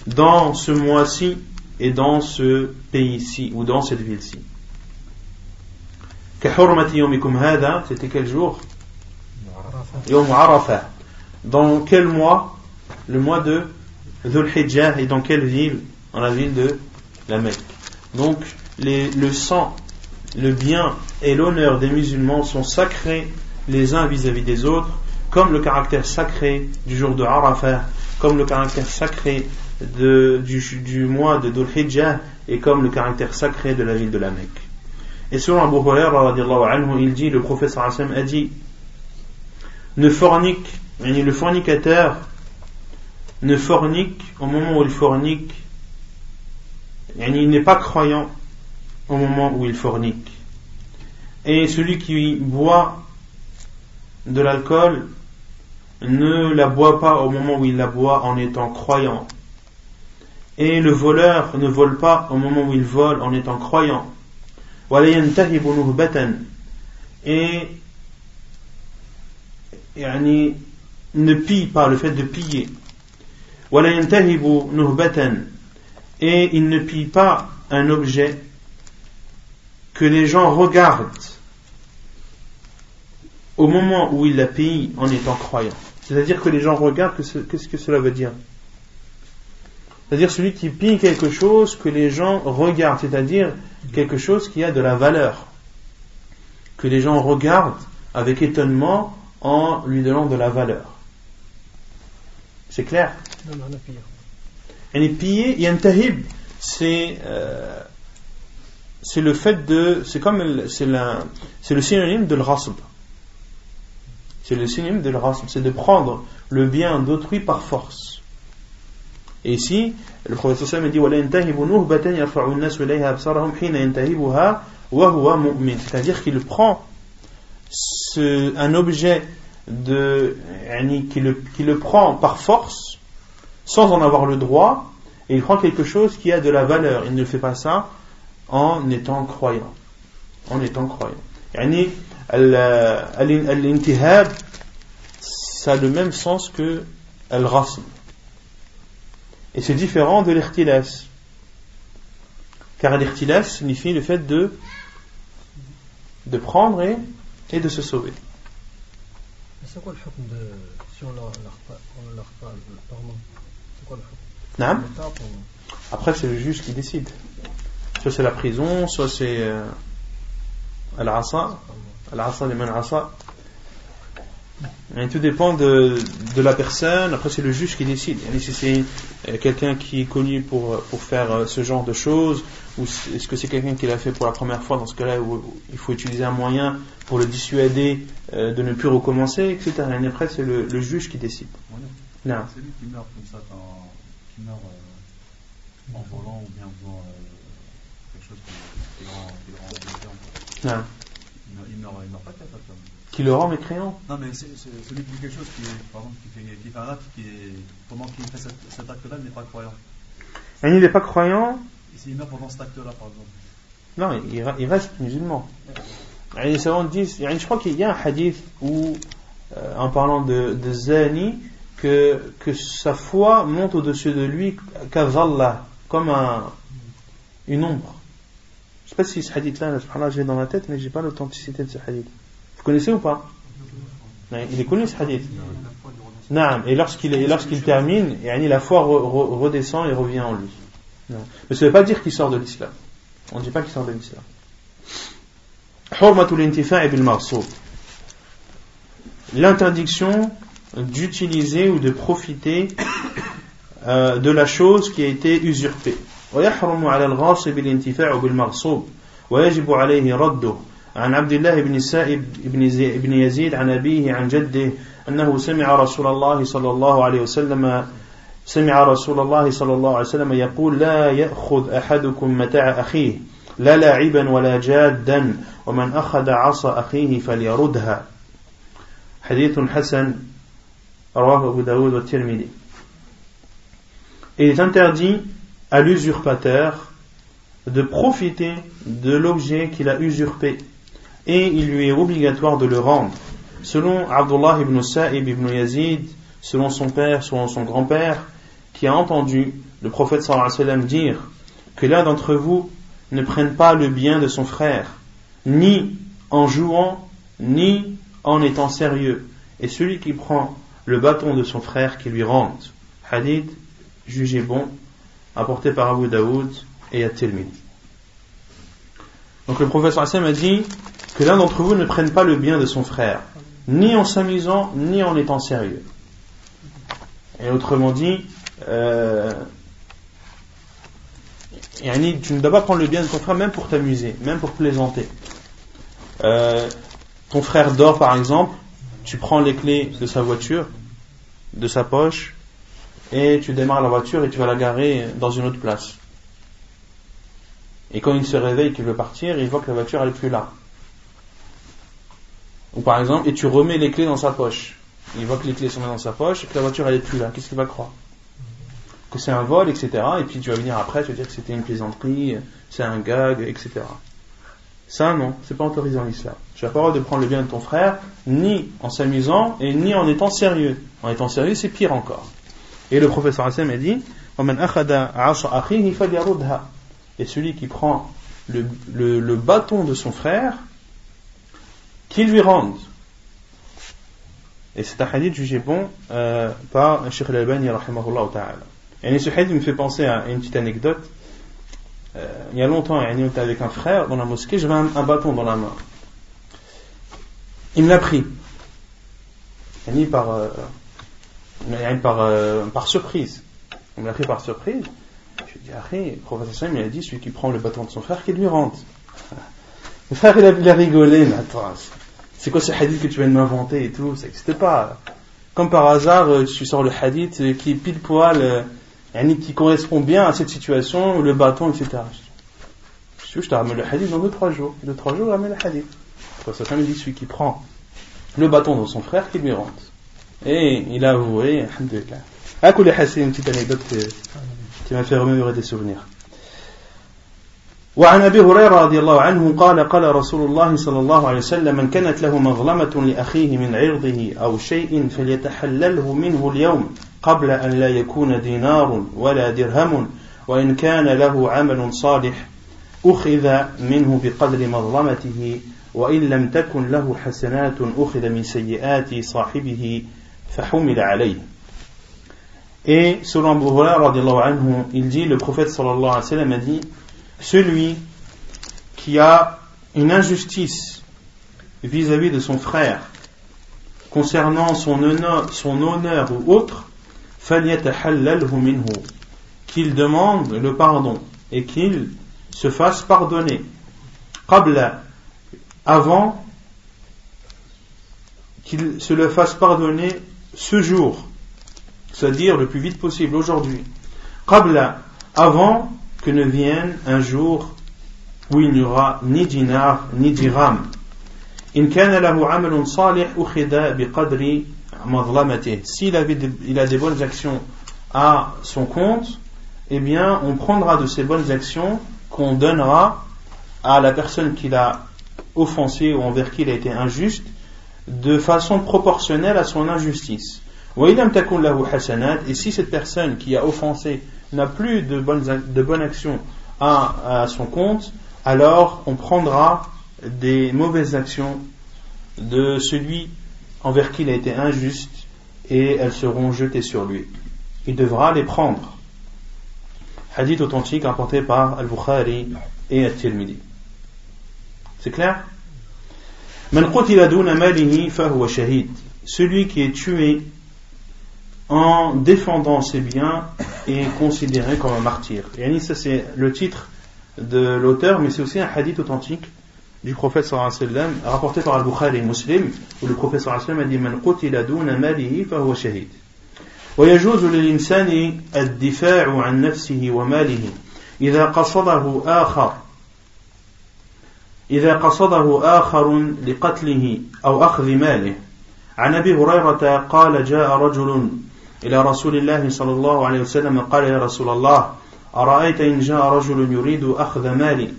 dans ce mois-ci, et dans ce pays-ci ou dans cette ville-ci. C'était quel jour Yom Arafah. Dans quel mois? Le mois de Dhul Hijjah et dans quelle ville? Dans la ville de la Mecque. Donc les, le sang, le bien et l'honneur des musulmans sont sacrés les uns vis-à-vis des autres, comme le caractère sacré du jour de Arafah, comme le caractère sacré de, du, du, mois de Dhul Hijjah est comme le caractère sacré de la ville de la Mecque. Et selon Abu Hurairah, il dit, le professeur Hassan a dit, ne fornique, le fornicateur ne fornique au moment où il fornique, il n'est pas croyant au moment où il fornique. Et celui qui boit de l'alcool ne la boit pas au moment où il la boit en étant croyant. Et le voleur ne vole pas au moment où il vole en étant croyant. Et ne pille pas le fait de piller. Et il ne pille pas un objet que les gens regardent au moment où il la pille en étant croyant. C'est-à-dire que les gens regardent, qu'est-ce que cela veut dire? C'est-à-dire celui qui pille quelque chose que les gens regardent, c'est-à-dire quelque chose qui a de la valeur, que les gens regardent avec étonnement en lui donnant de la valeur. C'est clair? Et piller, yantahib, c'est euh, c'est le fait de, c'est comme c'est le synonyme de l'rasb. C'est le synonyme de l'rasb, c'est de prendre le bien d'autrui par force. Et ici, le prophète sallam dit C'est-à-dire qu'il prend ce, un objet de, qui, le, prend par force, sans en avoir le droit, et il prend quelque chose qui a de la valeur. Il ne fait pas ça en étant croyant. En étant croyant. Yani, l'intihab, ça a le même sens que al-rasm et c'est différent de l'irtilas. Car l'irtilas signifie le fait de, de prendre et, et de se sauver. C'est quoi le hukm de Si on leur, parle c'est quoi le Après, c'est le juge qui décide. Soit c'est la prison, soit c'est euh, Al-Asa, Al-Asa, les. Et tout dépend de, de la personne. Après, c'est le juge qui décide. Et si c'est euh, quelqu'un qui est connu pour, pour faire euh, ce genre de choses, ou est-ce que c'est quelqu'un qui l'a fait pour la première fois, dans ce cas-là, où il faut utiliser un moyen pour le dissuader euh, de ne plus recommencer, etc. Et après, c'est le, le, juge qui décide. Ouais. C'est lui qui meurt comme ça, quand, qui meurt euh, en volant ou bien en faisant euh, quelque chose qui, qui, rend, qui le rend non. Il meurt, il meurt, il meurt pas capable. Qui le rend mécréant Non, mais c'est celui qui fait quelque chose qui, est, par exemple, qui, fait, qui fait un acte qui est. Pendant qu'il fait cet, cet acte-là, il n'est pas croyant. Et il n'est pas croyant Et s'il meurt pendant cet acte-là, par exemple Non, il, il reste musulman. Et les savants disent, je crois qu'il y a un hadith où, euh, en parlant de, de Zani, que, que sa foi monte au-dessus de lui, comme un, une ombre. Je ne sais pas si ce hadith-là, j'ai dans la tête, mais je n'ai pas l'authenticité de ce hadith. Vous connaissez ou pas Il est connu ce hadith. Et lorsqu'il lorsqu'il termine, la foi redescend et revient en lui. Mais ça ne veut pas dire qu'il sort de l'islam. On ne dit pas qu'il sort de l'islam. L'interdiction d'utiliser ou de profiter euh, de la chose qui a été usurpée. ويحرم على الغاصب الانتفاع بالمغصوب ويجب عليه رده عن عبد الله بن السائب بن يزيد عن أبيه عن جده أنه سمع رسول الله صلى الله عليه وسلم سمع رسول الله صلى الله عليه وسلم يقول لا يأخذ أحدكم متاع أخيه لا لاعبا ولا جادا ومن أخذ عصا أخيه فليردها. حديث حسن رواه أبو داود والترمذي. Il est interdit à l'usurpateur de profiter de l'objet qu'il a usurpé. Et il lui est obligatoire de le rendre. Selon Abdullah ibn Sa'ib ibn Yazid, selon son père, selon son grand-père, qui a entendu le prophète sallallahu alayhi wa sallam dire que l'un d'entre vous ne prenne pas le bien de son frère, ni en jouant, ni en étant sérieux, et celui qui prend le bâton de son frère qui lui rende. Hadith, jugé bon, apporté par Abu Daoud et At-Tirmidhi. Donc le professeur Hassan a dit que l'un d'entre vous ne prenne pas le bien de son frère, ni en s'amusant, ni en étant sérieux. Et autrement dit, euh, tu ne dois pas prendre le bien de ton frère même pour t'amuser, même pour plaisanter. Euh, ton frère dort par exemple, tu prends les clés de sa voiture, de sa poche, et tu démarres la voiture et tu vas la garer dans une autre place. Et quand il se réveille, qu'il veut partir, il voit que la voiture n'est plus là. Ou par exemple, et tu remets les clés dans sa poche. Il voit que les clés sont dans sa poche et que la voiture n'est plus là. Qu'est-ce qu'il va croire? Que c'est un vol, etc. Et puis tu vas venir après, tu vas dire que c'était une plaisanterie, c'est un gag, etc. Ça, non, c'est pas autorisé en islam. Tu n'as pas le droit de prendre le bien de ton frère, ni en s'amusant, et ni en étant sérieux. En étant sérieux, c'est pire encore. Et le professeur Hassan a dit, et celui qui prend le, le bâton de son frère, qu'il lui rende. Et c'est un hadith jugé bon euh, par Sheikh al-Albani ta'ala. Et ce hadith me fait penser à une petite anecdote. Euh, il y a longtemps, on était avec un frère dans la mosquée, j'avais un, un, bâton dans la main. Il me l'a pris. Par, euh, par, euh, par surprise. Il me l'a pris par surprise. Je lui ai dit, ah, le professeur il a dit, celui qui prend le bâton de son frère, qu'il lui rende. Le frère, il a, il a rigolé, mais attends, c'est quoi ce hadith que tu viens de m'inventer et tout? Ça n'existe pas. Comme par hasard, euh, tu sors le hadith euh, qui est pile poil, euh, qui correspond bien à cette situation, le bâton, etc. Je, je, te ramène le hadith dans 2-3 jours. Deux, trois jours, je ramène le hadith. Ça me dit celui qui prend le bâton de son frère qui lui rentre. Et il a avoué, alhamdoulilah. À c'est une petite anecdote qui m'a fait remémorer des souvenirs. وعن أبي هريرة رضي الله عنه قال قال رسول الله صلى الله عليه وسلم من كانت له مظلمة لأخيه من عرضه أو شيء فليتحلله منه اليوم قبل أن لا يكون دينار ولا درهم وإن كان له عمل صالح أخذ منه بقدر مظلمته وإن لم تكن له حسنات أخذ من سيئات صاحبه فحمل عليه. Et selon Abu Hurairah, il dit, le prophète sallallahu alayhi wa sallam a dit, celui qui a une injustice vis-à-vis de son frère concernant son honneur, son honneur ou autre, qu'il demande le pardon et qu'il se fasse pardonner. avant qu'il se le fasse pardonner ce jour c'est-à-dire le plus vite possible, aujourd'hui. Avant que ne vienne un jour où il n'y aura ni dinar ni dirham. S'il il a des bonnes actions à son compte, eh bien, on prendra de ces bonnes actions qu'on donnera à la personne qui l'a offensé ou envers qui il a été injuste de façon proportionnelle à son injustice. Et si cette personne qui a offensé n'a plus de bonnes, de bonnes actions à, son compte, alors on prendra des mauvaises actions de celui envers qui il a été injuste et elles seront jetées sur lui. Il devra les prendre. Hadith authentique apporté par Al-Bukhari et Al-Tirmidhi. C'est clair? Celui qui est tué en défendant ses biens est considéré comme un martyr. Et ça c'est le titre de l'auteur, mais c'est aussi un hadith authentique du prophète sallallahu alayhi wa sallam, rapporté par Al-Bukhari et Muslim, où le prophète sallallahu alayhi wa sallam a dit Man qutila duna malihi fahuwa shahid. ويجوز للإنسان الدفاع عن نفسه وماله إذا قصده آخر إذا قصده آخر لقتله أو أخذ ماله عن أبي هريرة قال جاء رجل إلى رسول الله صلى الله عليه وسلم قال يا رسول الله أرأيت إن جاء رجل يريد أخذ مالي؟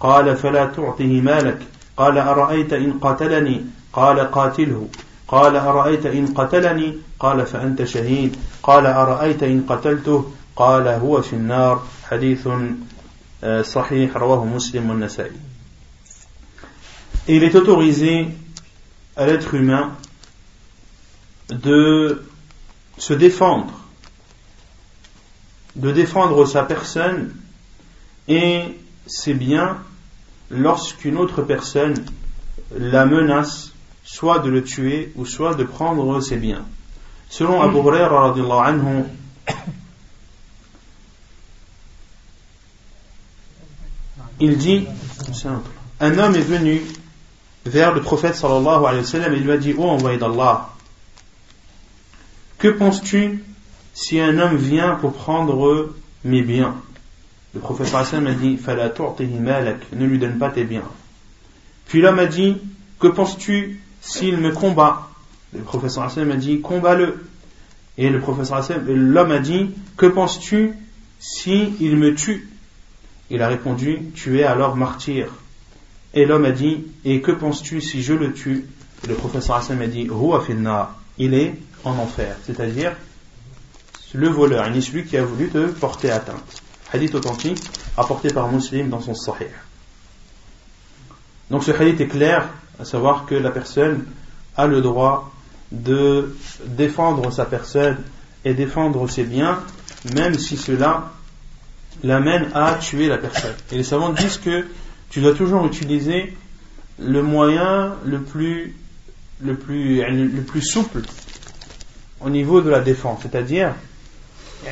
قال فلا تعطه مالك. قال أرأيت إن قتلني قال قاتله. قال أرأيت إن قتلني؟ قال فأنت شهيد. قال أرأيت إن قتلته؟ قال هو في النار. حديث صحيح رواه مسلم والنسائي. Il est autorisé à l'être humain de se défendre, de défendre sa personne et ses biens lorsqu'une autre personne la menace soit de le tuer ou soit de prendre ses biens. Selon Abu Hurairah anhu, il dit un homme est venu vers le prophète sallallahu alayhi wa sallam et lui a dit, oh envoyé d'Allah, que penses-tu si un homme vient pour prendre mes biens? Le professeur Hassan m'a dit ne lui donne pas tes biens. Puis l'homme a dit Que penses-tu s'il me combat? Le professeur Hassan m'a dit Combat-le. Et le professeur l'homme a dit Que penses-tu s'il me tue? Il a répondu Tu es alors martyr. Et l'homme a dit Et que penses-tu si je le tue? Le professeur Hassan m'a dit Il est en enfer, c'est-à-dire le voleur, ni celui qui a voulu te porter atteinte. Hadith authentique, apporté par Muslim dans son Sahih. Donc ce hadith est clair, à savoir que la personne a le droit de défendre sa personne et défendre ses biens, même si cela l'amène à tuer la personne. Et les savants disent que tu dois toujours utiliser le moyen le plus, le plus, le plus souple au niveau de la défense. C'est-à-dire,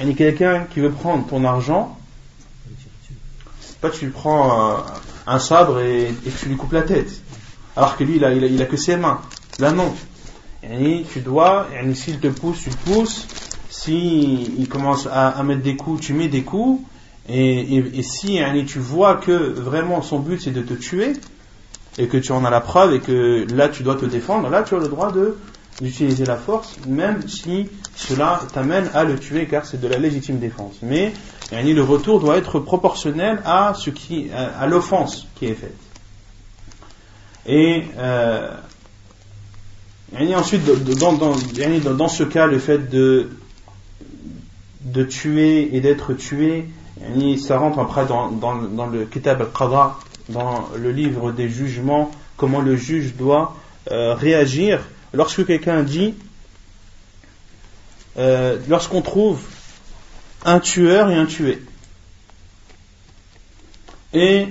il y a quelqu'un qui veut prendre ton argent, pas tu prends un, sabre et, tu lui coupes la tête. Alors que lui, il a, il a, que ses mains. Là, non. Et tu dois, s'il te pousse, tu le pousses. Si il commence à, mettre des coups, tu mets des coups. Et, et, si tu vois que vraiment son but c'est de te tuer, et que tu en as la preuve, et que là tu dois te défendre, là tu as le droit de d'utiliser la force, même si cela t'amène à le tuer, car c'est de la légitime défense. Mais le retour doit être proportionnel à ce qui, à, l'offense qui est faite. Et euh, ensuite, dans, dans, dans, ce cas, le fait de, de tuer et d'être tué, ça rentre après dans, dans, le Kitab al-Qadha, dans le livre des jugements, comment le juge doit euh, réagir lorsque quelqu'un dit euh, lorsqu'on trouve un tueur et un tué. Et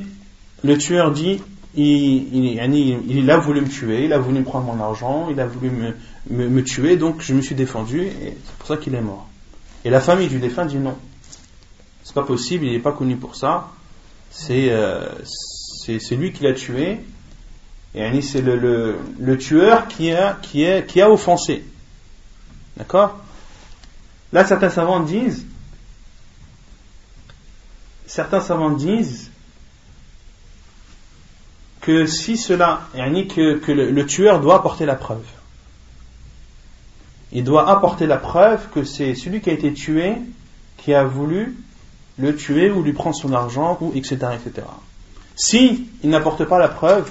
le tueur dit, il, a voulu me tuer, il a voulu me prendre mon argent, il a voulu me, me, tuer, donc je me suis défendu, et c'est pour ça qu'il est mort. Et la famille du défunt dit non. C'est pas possible, il n'est pas connu pour ça. C'est euh, lui qui l'a tué. C'est le, le, le, tueur qui a, qui, est, qui a offensé. D'accord? Là, certains savants disent, certains savants disent que si cela, que, que le, tueur doit apporter la preuve. Il doit apporter la preuve que c'est celui qui a été tué qui a voulu le tuer ou lui prendre son argent ou etc. etc. Si il n'apporte pas la preuve,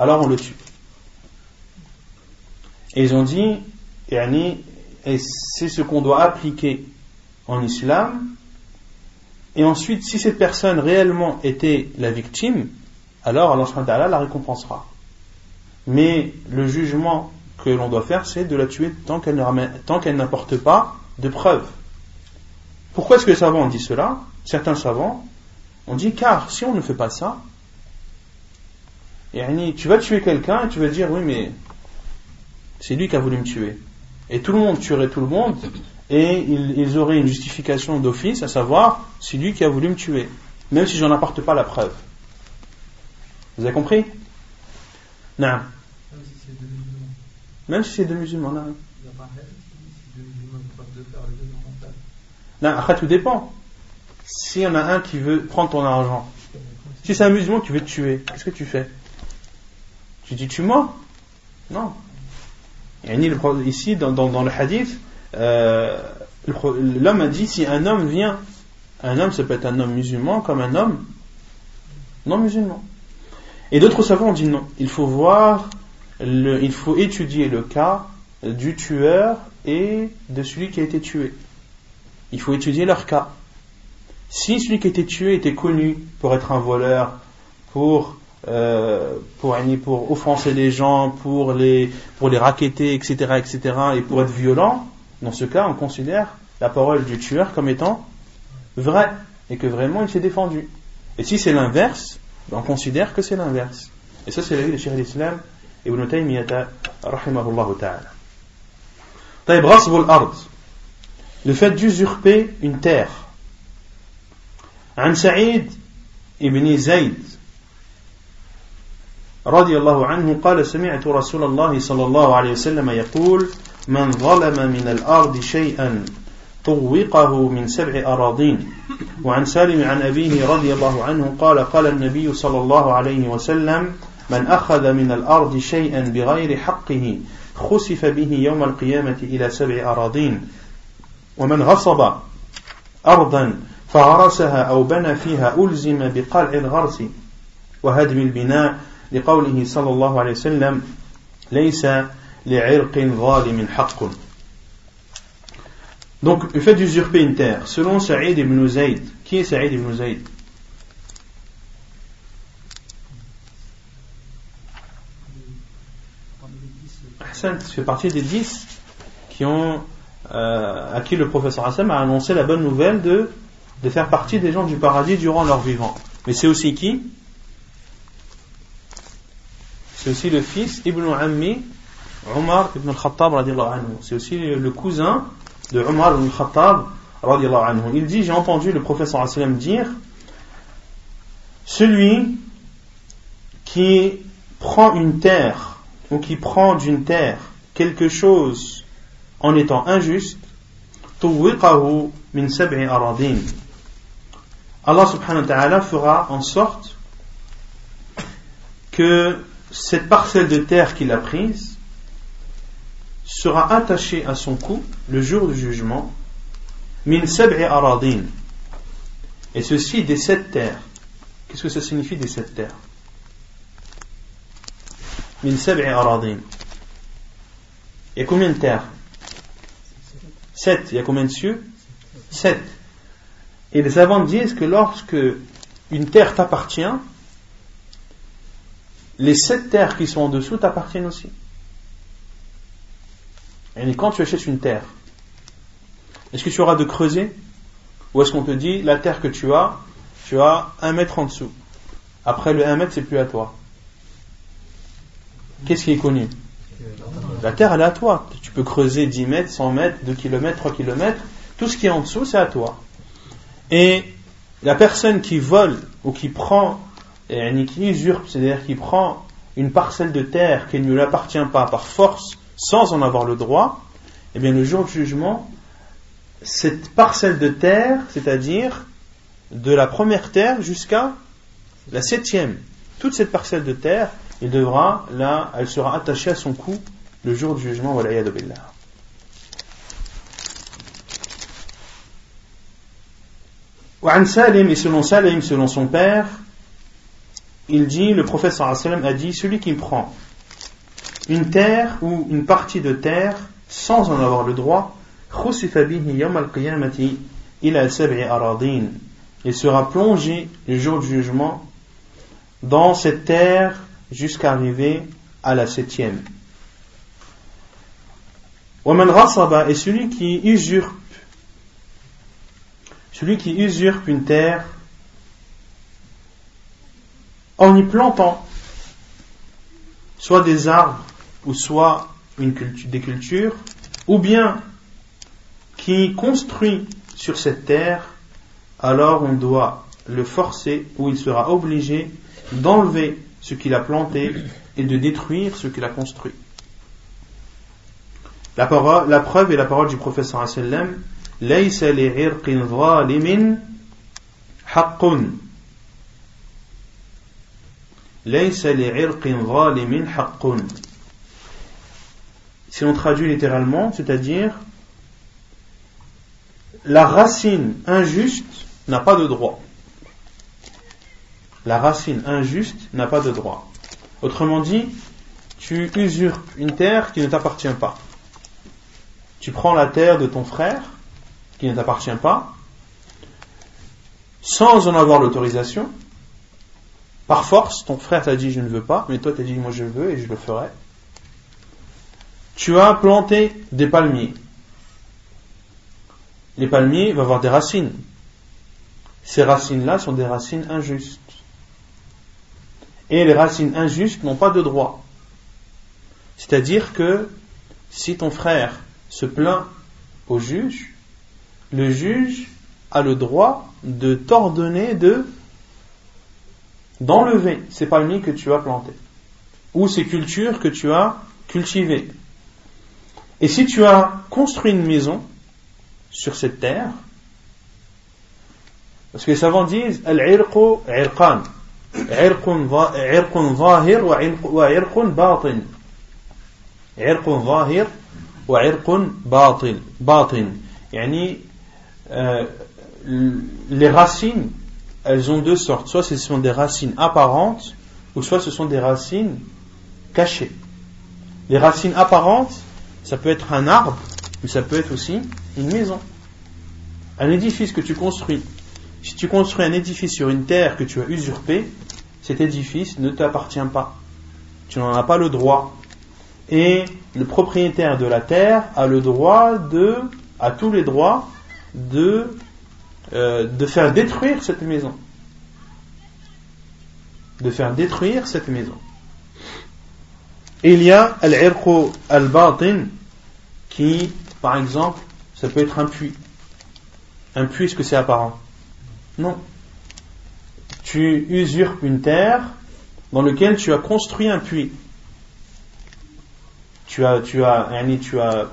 alors on le tue. Et ils ont dit, et c'est ce qu'on doit appliquer en islam. Et ensuite, si cette personne réellement était la victime, alors Allah la récompensera. Mais le jugement que l'on doit faire, c'est de la tuer tant qu'elle n'apporte pas de preuves. Pourquoi est-ce que les savants ont dit cela? Certains savants ont dit car si on ne fait pas ça, tu vas tuer quelqu'un et tu vas dire oui mais c'est lui qui a voulu me tuer. Et tout le monde tuerait tout le monde et ils, auraient une justification d'office, à savoir c'est lui qui a voulu me tuer, même si j'en apporte pas la preuve. Vous avez compris? Non. Même si c'est deux musulmans. Non. Non, après tout dépend. S'il y en a un qui veut prendre ton argent, si c'est un musulman qui veut te tuer, qu'est-ce que tu fais? Tu dis tu moi Non. Ici, dans, dans, le hadith, euh, l'homme a dit si un homme vient, un homme, ça peut être un homme musulman comme un homme non musulman. Et d'autres savants ont dit non. Il faut voir, il faut étudier le cas du tueur et de celui qui a été tué. Il faut étudier leur cas. Si celui qui a été tué était connu pour être un voleur, pour, euh, pour, pour offenser les gens, pour les, pour les raqueter, etc., etc., et pour être violent, dans ce cas, on considère la parole du tueur comme étant vraie, et que vraiment il s'est défendu. Et si c'est l'inverse, on considère que c'est l'inverse. Et ça, c'est la vie de Cheikh l'Islam Ibn Taymiyyah, rahimahullah ta'ala. طيب غصب الأرض le fait d'usurper une terre عن سعيد بن زيد رضي الله عنه قال سمعت رسول الله صلى الله عليه وسلم يقول من ظلم من الأرض شيئا طوقه من سبع أراضين وعن سالم عن أبيه رضي الله عنه قال قال النبي صلى الله عليه وسلم من أخذ من الأرض شيئا بغير حقه خسف به يوم القيامة إلى سبع أراضين. ومن غصب أرضا فغرسها أو بنى فيها ألزم بقلع الغرس وهدم البناء لقوله صلى الله عليه وسلم ليس لعرق ظالم حق Donc, le fait d'usurper une terre, selon Saïd ibn Zayd, qui est Saïd ibn Zayd Hassan fait partie des dix qui ont, euh, à qui le professeur Hassan a annoncé la bonne nouvelle de, de faire partie des gens du paradis durant leur vivant. Mais c'est aussi qui C'est aussi le fils Ibn Ammi, Omar ibn al-Khattab, c'est aussi le cousin de Umar ibn Khattab anhu. Il dit, j'ai entendu le professeur sallam dire, celui qui prend une terre ou qui prend d'une terre quelque chose en étant injuste, min. Allah subhanahu wa ta'ala fera en sorte que cette parcelle de terre qu'il a prise sera attaché à son cou le jour du jugement min sab'i aradin. Et ceci des sept terres. Qu'est-ce que ça signifie des sept terres? Min sab'i aradin. Il y a combien de terres? Sept. Il y a combien de cieux? Sept. Et les savants disent que lorsque une terre t'appartient les sept terres qui sont en dessous t'appartiennent aussi et quand tu achètes une terre, Est-ce que tu auras de creuser Ou est-ce qu'on te dit, la terre que tu as, tu as un mètre en dessous Après le 1 mètre, c'est plus à toi. Qu'est-ce qui est connu? La terre, elle est à toi. Tu peux creuser 10 mètres, 100 mètres, 2 km, 3 km. Tout ce qui est en dessous, c'est à toi. Et la personne qui vole ou qui prend, et qui usurpe, c'est-à-dire qui prend une parcelle de terre qui ne lui appartient pas par force, sans en avoir le droit, eh bien le jour du jugement, cette parcelle de terre, c'est-à-dire de la première terre jusqu'à la septième, toute cette parcelle de terre, il devra, là, elle sera attachée à son cou le jour du jugement, voilà, billah. وعن Salim, et selon Salim, selon son père, il dit, le prophète sallam a dit, celui qui prend une terre ou une partie de terre sans en avoir le droit, il sera plongé le jour du jugement dans cette terre jusqu'à arriver à la septième. Et celui qui usurpe celui qui usurpe une terre en y plantant soit des arbres ou soit des cultures, ou bien qui construit sur cette terre, alors on doit le forcer ou il sera obligé d'enlever ce qu'il a planté et de détruire ce qu'il a construit. La preuve est la parole du professeur sallam Si on traduit littéralement, c'est-à-dire la racine injuste n'a pas de droit. La racine injuste n'a pas de droit. Autrement dit, tu usurpes une terre qui ne t'appartient pas. Tu prends la terre de ton frère qui ne t'appartient pas, sans en avoir l'autorisation. Par force, ton frère t'a dit je ne veux pas, mais toi t'as dit moi je veux et je le ferai. Tu as planté des palmiers. Les palmiers vont avoir des racines. Ces racines-là sont des racines injustes. Et les racines injustes n'ont pas de droit. C'est-à-dire que si ton frère se plaint au juge, le juge a le droit de t'ordonner de d'enlever ces palmiers que tu as plantés ou ces cultures que tu as cultivées. Et si tu as construit une maison sur cette terre, parce que les savants disent al-irqu irqan. Irqun zahir wa irqun batin. Irqun zahir yani euh, les racines, elles ont deux sortes. Soit ce sont des racines apparentes, ou soit ce sont des racines cachées. Les racines apparentes, ça peut être un arbre, mais ça peut être aussi une maison. Un édifice que tu construis. Si tu construis un édifice sur une terre que tu as usurpée, cet édifice ne t'appartient pas. Tu n'en as pas le droit. Et le propriétaire de la terre a le droit de, a tous les droits de, euh, de faire détruire cette maison. De faire détruire cette maison. Il y a al-irqu al-batin qui, par exemple, ça peut être un puits. Un puits, est-ce que c'est apparent? Non. Tu usurpes une terre dans laquelle tu as construit un puits. Tu as, tu as, tu as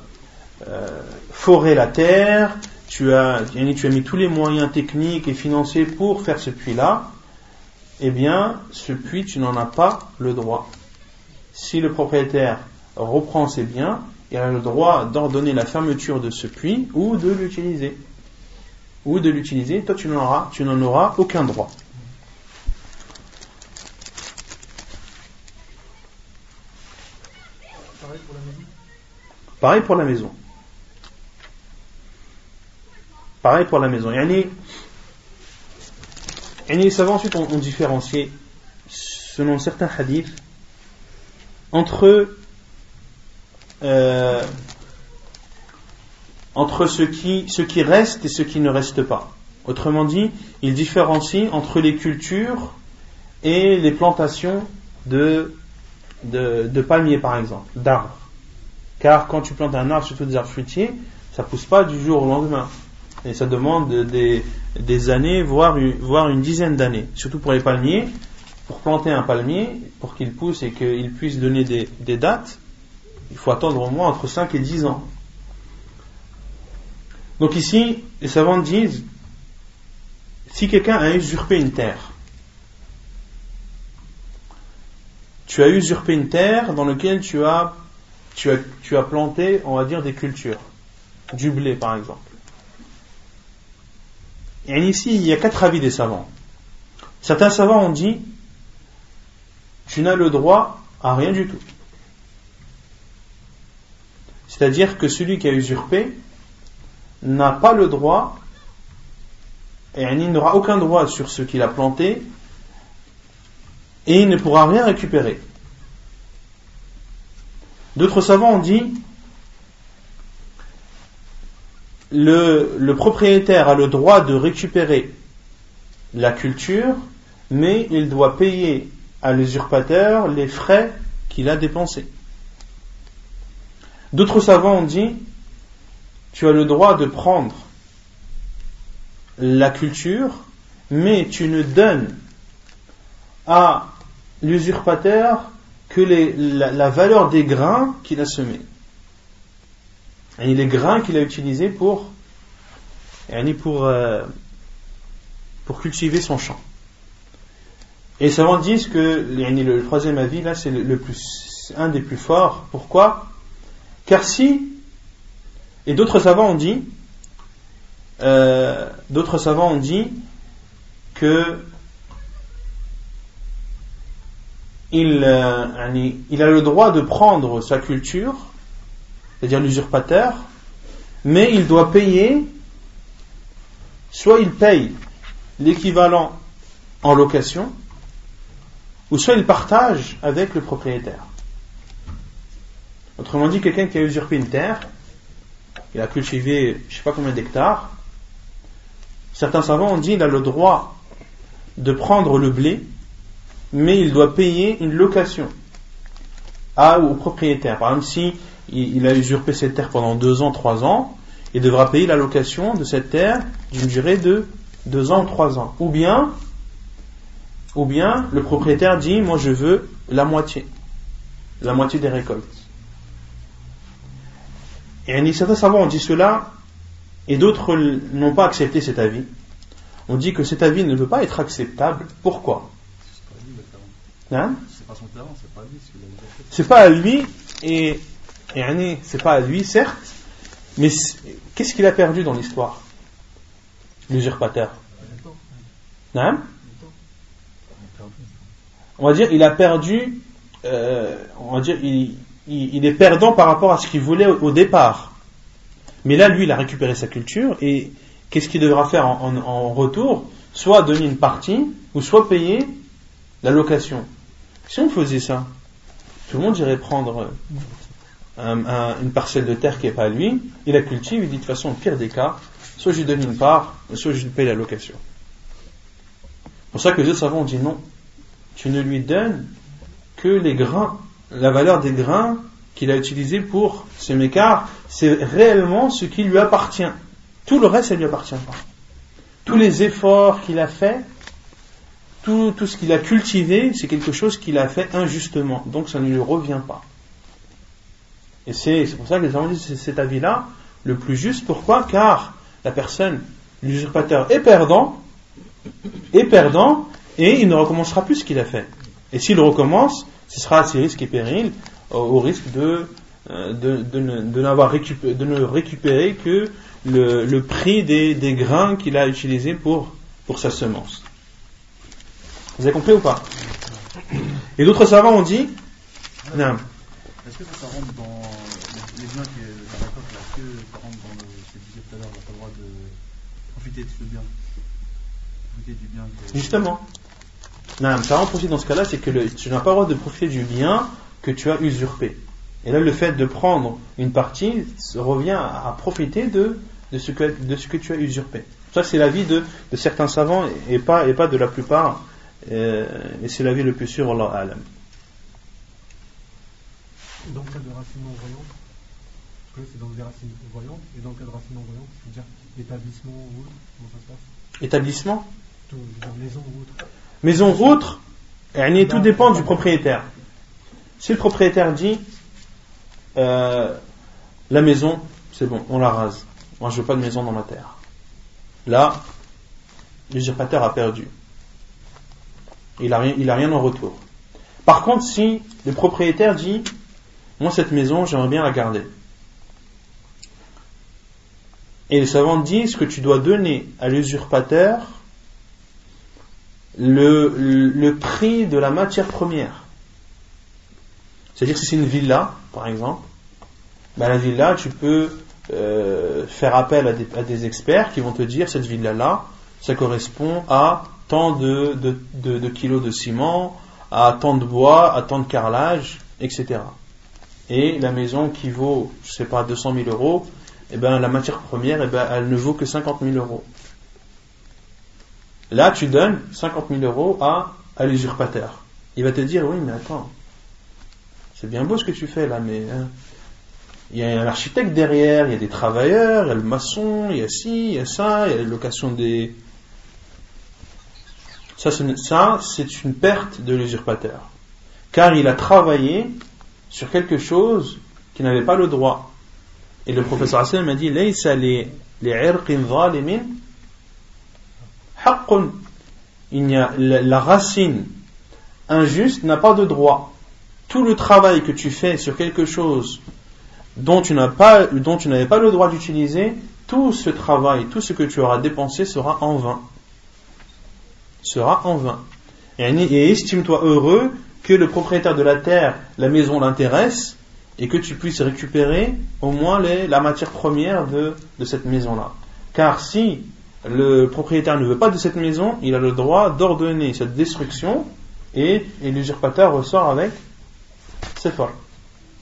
euh, foré la terre, tu as, tu as mis tous les moyens techniques et financiers pour faire ce puits-là, eh bien, ce puits, tu n'en as pas le droit. Si le propriétaire reprend ses biens, il a le droit d'ordonner la fermeture de ce puits ou de l'utiliser. Ou de l'utiliser, toi tu n'en auras, tu n'en auras aucun droit. Pareil pour la maison. Pareil pour la maison. Pareil pour la maison. Yani, les savants ensuite ont, différencié, selon certains hadiths, entre, euh, entre ce qui, ce qui reste et ce qui ne reste pas. Autrement dit, il différencie entre les cultures et les plantations de, de, palmiers, par exemple, d'arbres. Car quand tu plantes un arbre, surtout des arbres fruitiers, ça ne pousse pas du jour au lendemain. Et ça demande des, années, voire, voire une dizaine d'années. Surtout pour les palmiers, pour planter un palmier, pour qu'il pousse et qu'il puisse donner des, dates, il faut attendre au moins entre 5 et 10 ans. Donc ici, les savants disent, si quelqu'un a usurpé une terre, tu as usurpé une terre dans laquelle tu as, tu as planté, on va dire, des cultures, du blé par exemple. Et ici, il y a quatre avis des savants. Certains savants ont dit, tu n'as le droit à rien du tout. C'est-à-dire que celui qui a usurpé, n'a pas le droit, et il n'aura aucun droit sur ce qu'il a planté, et il ne pourra rien récupérer. D'autres savants ont dit, le, propriétaire a le droit de récupérer la culture, mais il doit payer à l'usurpateur les frais qu'il a dépensés. D'autres savants ont dit, tu as le droit de prendre la culture, mais tu ne donnes à l'usurpateur que la, valeur des grains qu'il a semés. Et les grains qu'il a utilisés pour, pour, euh, pour cultiver son champ. Et les savants disent que le troisième avis, là, c'est le, plus, un des plus forts. Pourquoi? Car si et d'autres savants ont dit, euh, d'autres savants ont dit que il, euh, il a le droit de prendre sa culture, c'est-à-dire l'usurpateur, mais il doit payer, soit il paye l'équivalent en location, ou soit il partage avec le propriétaire. Autrement dit, quelqu'un qui a usurpé une terre, il a cultivé je ne sais pas combien d'hectares. Certains savants ont dit qu'il a le droit de prendre le blé, mais il doit payer une location à, au propriétaire. Par exemple, si il a usurpé cette terre pendant deux ans, trois ans, il devra payer la location de cette terre d'une durée de deux ans ou trois ans. Ou bien, ou bien le propriétaire dit, moi je veux la moitié, la moitié des récoltes. Et certains savants ont dit cela, et d'autres n'ont pas accepté cet avis. On dit que cet avis ne peut pas être acceptable. Pourquoi? Hein? C'est pas son terrain, c'est pas à lui. C'est pas à lui, et, et c'est pas à lui, certes, mais qu'est-ce qu'il a perdu dans l'histoire? L'usurpateur. Hein on va dire, il a perdu, euh, on va dire, il, il, est perdant par rapport à ce qu'il voulait au, départ. Mais là, lui, il a récupéré sa culture et qu'est-ce qu'il devra faire en, retour? Soit donner une partie ou soit payer la location. Si on faisait ça, tout le monde irait prendre une parcelle de terre qui n'est pas à lui, il la cultive, il dit de toute façon, au pire des cas, soit je lui donne une part, soit je lui paye la location. C'est pour ça que les autres savants ont dit non, tu ne lui donnes que les grains la valeur des grains qu'il a utilisés pour ce mécart, c'est réellement ce qui lui appartient. Tout le reste, ça ne lui appartient pas. Tous les efforts qu'il a fait, tout, tout ce qu'il a cultivé, c'est quelque chose qu'il a fait injustement. Donc ça ne lui revient pas. Et c'est pour ça que les gens disent c'est cet avis-là le plus juste. Pourquoi? Car la personne, l'usurpateur, est perdant, est perdant, et il ne recommencera plus ce qu'il a fait. Et s'il recommence, ce sera à ses risques et périls, au risque de, euh, de, de, ne, de, de ne récupérer que le, le prix des, des grains qu'il a utilisés pour, pour sa semence. Vous avez compris ou pas? Et d'autres savants ont dit Non. Est-ce que ça, rentre dans les biens qui est dans la coque Est-ce que ça rentre dans le, ce que disais tout à l'heure, on n'a pas le droit de profiter de ce bien Profiter du bien Justement. Non, ça rentre aussi dans ce cas-là, c'est que tu n'as pas le droit de profiter du bien que tu as usurpé. Et là, le fait de prendre une partie revient à, profiter de, de, ce que, de ce que tu as usurpé. Ça, c'est l'avis de, de certains savants et pas, et pas de la plupart. Euh, et c'est l'avis le plus sûr, Allah Alam. Dans le cas de racines non-voyantes, c'est dans le racines voyantes, et dans le cas de racines non-voyantes, c'est-à-dire établissement ou autre, comment ça se passe Établissement Maison ou autre Maison ou autre, tout dépend du propriétaire. Si le propriétaire dit euh, la maison, c'est bon, on la rase. Moi, je veux pas de maison dans ma terre. Là, l'usurpateur a perdu. Il n'a rien, il a rien en retour. Par contre, si le propriétaire dit moi, cette maison, j'aimerais bien la garder. Et les savants disent que tu dois donner à l'usurpateur le, le, prix de la matière première. C'est-à-dire si c'est une villa, par exemple, ben la villa, tu peux euh, faire appel à des, experts qui vont te dire cette villa-là, ça correspond à tant de, de, de, kilos de ciment, à tant de bois, à tant de carrelage, etc. Et la maison qui vaut, je sais pas, 200 000 euros, eh ben, la matière première, eh ben, elle ne vaut que 50 000 euros. Là, tu donnes 50 000 euros à, l'usurpateur. Il va te dire, oui, mais attends, c'est bien beau ce que tu fais là, mais hein, il y a un architecte derrière, il y a des travailleurs, il y a le maçon, il y a ci, il y a ça, il y a la location des... Ça, c'est une perte de l'usurpateur. Car il a travaillé sur quelque chose qu'il n'avait pas le droit. Et le professeur Hassan m'a dit a la racine injuste n'a pas de droit. Tout le travail que tu fais sur quelque chose dont tu n'avais pas le droit d'utiliser, tout ce travail, tout ce que tu auras dépensé sera en vain. Sera en vain. Et estime-toi heureux que le propriétaire de la terre, la maison l'intéresse et que tu puisses récupérer au moins la matière première de, cette maison-là. Car si le propriétaire ne veut pas de cette maison, il a le droit d'ordonner cette destruction et, l'usurpateur ressort avec ses forces.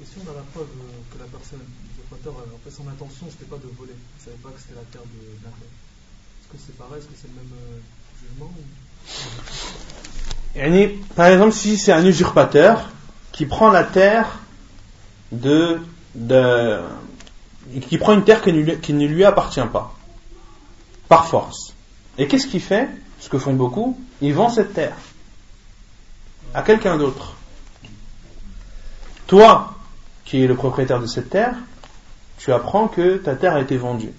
Et si on a la preuve que la personne, l'usurpateur, en fait son intention c'était pas de voler, il ne savait pas que c'était la terre de Est-ce que c'est pareil, est-ce que c'est le même euh, jugement par exemple, si c'est un usurpateur qui prend la terre de, qui prend une terre qui ne, lui, appartient pas, par force. Et qu'est-ce qu'il fait? Ce que font beaucoup, il vend cette terre à quelqu'un d'autre. Toi, qui es le propriétaire de cette terre, tu apprends que ta terre a été vendue.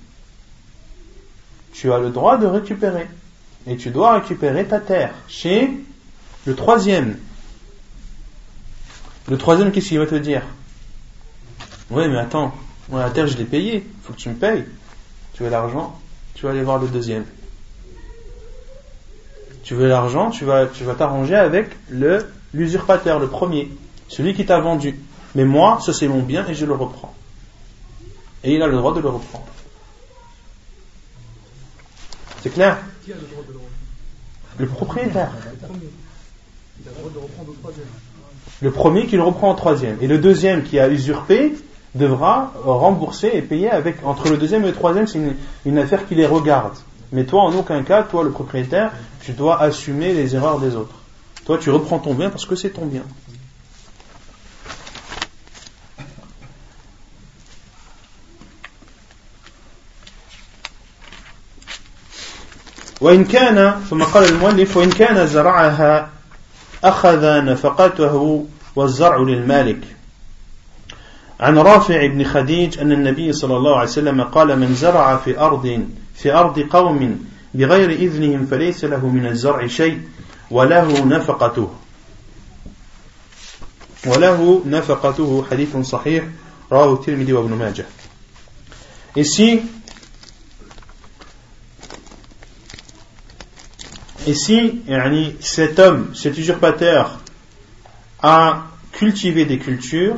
Tu as le droit de récupérer. Et tu dois récupérer ta terre chez le troisième, le troisième, qu'est-ce qu'il va te dire? Oui, mais attends, moi la terre je l'ai payée, il faut que tu me payes. Tu veux l'argent, tu vas aller voir le deuxième. Tu veux l'argent, tu vas tu vas t'arranger avec le l'usurpateur, le premier, celui qui t'a vendu. Mais moi, ça c'est mon bien et je le reprends. Et il a le droit de le reprendre. C'est clair? Qui a le droit de le reprendre? Le propriétaire. Le premier qui le reprend en troisième. Et le deuxième qui a usurpé devra rembourser et payer avec. Entre le deuxième et le troisième, c'est une, affaire qui les regarde. Mais toi, en aucun cas, toi, le propriétaire, tu dois assumer les erreurs des autres. Toi, tu reprends ton bien parce que c'est ton bien. وإن كان ثم قال المؤلف وإن كان زرعها أخذ نفقته والزرع للمالك عن رافع بن خديج أن النبي صلى الله عليه وسلم قال من زرع في أرض في أرض قوم بغير إذنهم فليس له من الزرع شيء وله نفقته. وله نفقته حديث صحيح رواه الترمذي وابن ماجه. Ici, Et si cet homme, cet usurpateur, a cultivé des cultures,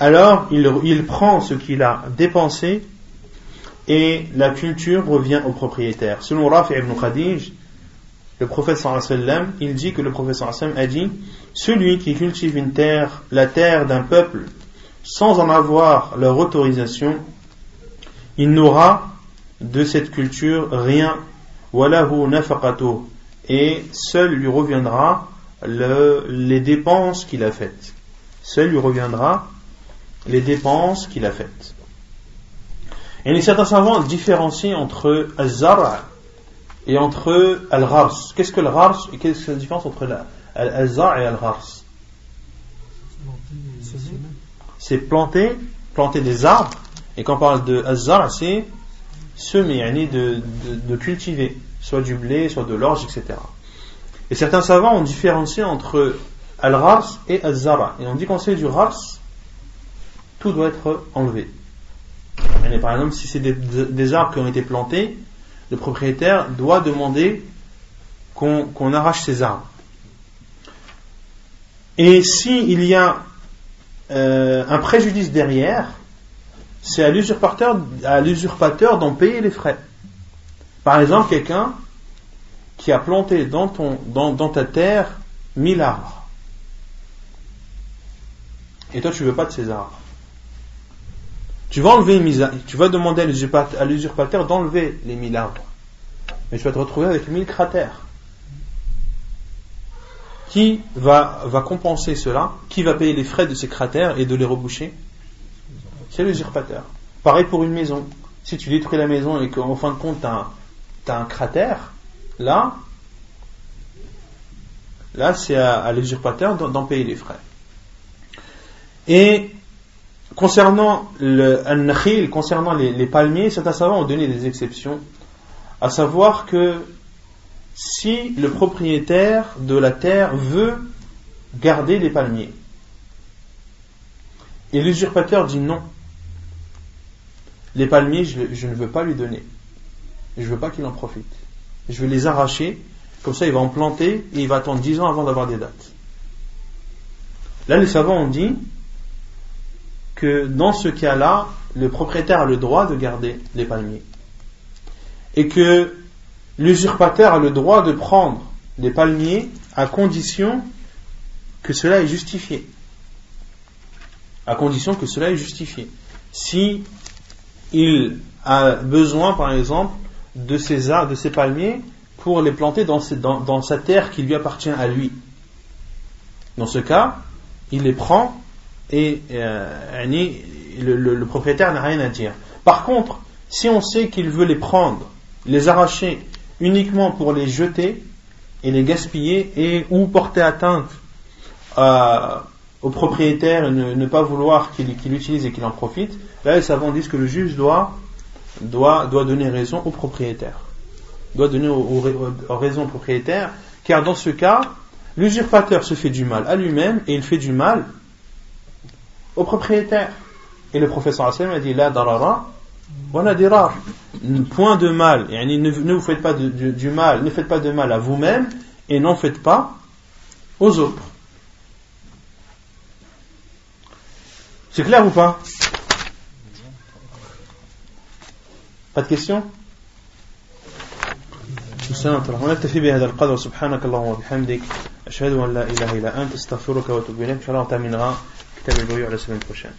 alors il, prend ce qu'il a dépensé et la culture revient au propriétaire. Selon Rafi ibn Khadij, le prophète sallam, il dit que le prophète sallam a dit celui qui cultive une terre, la terre d'un peuple sans en avoir leur autorisation, il n'aura de cette culture rien, et seul lui reviendra les dépenses qu'il a faites. Seul lui reviendra les dépenses qu'il a faites. Et certains savants différencient entre al-zar' et entre al-ghars. Qu'est-ce que le ghars et qu'est-ce que la différence entre al-zar' et al-ghars? C'est planter, planter des arbres. Et quand on parle de al-zar', c'est semer, de, de, de cultiver, soit du blé, soit de l'orge, etc. Et certains savants ont différencié entre al-ghars et al-zara. Et on dit qu'on sait du ghars, tout doit être enlevé. Par exemple, si c'est des, arbres qui ont été plantés, le propriétaire doit demander qu'on arrache ces arbres. Et s'il y a euh, un préjudice derrière, c'est à l'usurpateur d'en payer les frais. Par exemple, quelqu'un qui a planté dans, ta terre mille arbres. Et toi, tu veux pas de ces arbres. Tu vas enlever tu vas demander à l'usurpateur d'enlever les mille arbres. Mais tu vas te retrouver avec mille cratères. Qui va, va compenser cela? Qui va payer les frais de ces cratères et de les reboucher? C'est l'usurpateur. Pareil pour une maison. Si tu détruis la maison et qu'en fin de compte, tu as, un cratère, là, là c'est à, l'usurpateur d'en payer les frais. Et concernant le concernant les, palmiers, certains savants ont donné des exceptions, à savoir que si le propriétaire de la terre veut garder les palmiers, et l'usurpateur dit non, les palmiers, je, ne veux pas lui donner. Je ne veux pas qu'il en profite. Je vais les arracher, comme ça il va en planter et il va attendre 10 ans avant d'avoir des dates. Là, les savants ont dit que dans ce cas-là, le propriétaire a le droit de garder les palmiers. Et que l'usurpateur a le droit de prendre les palmiers à condition que cela est justifié. À condition que cela est justifié. Si il a besoin, par exemple, de ces arbres, de ces palmiers, pour les planter dans, sa terre qui lui appartient à lui. Dans ce cas, il les prend et euh, le, propriétaire n'a rien à dire. Par contre, si on sait qu'il veut les prendre, les arracher uniquement pour les jeter et les gaspiller et ou porter atteinte au propriétaire et ne, pas vouloir qu'il l'utilise et qu'il en profite, là les savants disent que le juge doit, doit, doit donner raison au propriétaire. Doit donner raison au propriétaire, car dans ce cas, l'usurpateur se fait du mal à lui-même et il fait du mal au propriétaire. Et le professeur Hassan a dit La darara, voilà dirar. Point de mal. Ne, ne vous faites pas du mal, ne faites pas de mal à vous-même et n'en faites pas aux autres. C'est clair ou pas Pas de questions ونكتفي بهذا القدر سبحانك اللهم وبحمدك أشهد أن لا إله إلا أنت استغفرك وأتوب إليك إن شاء الله on Thème brûlure la semaine prochaine.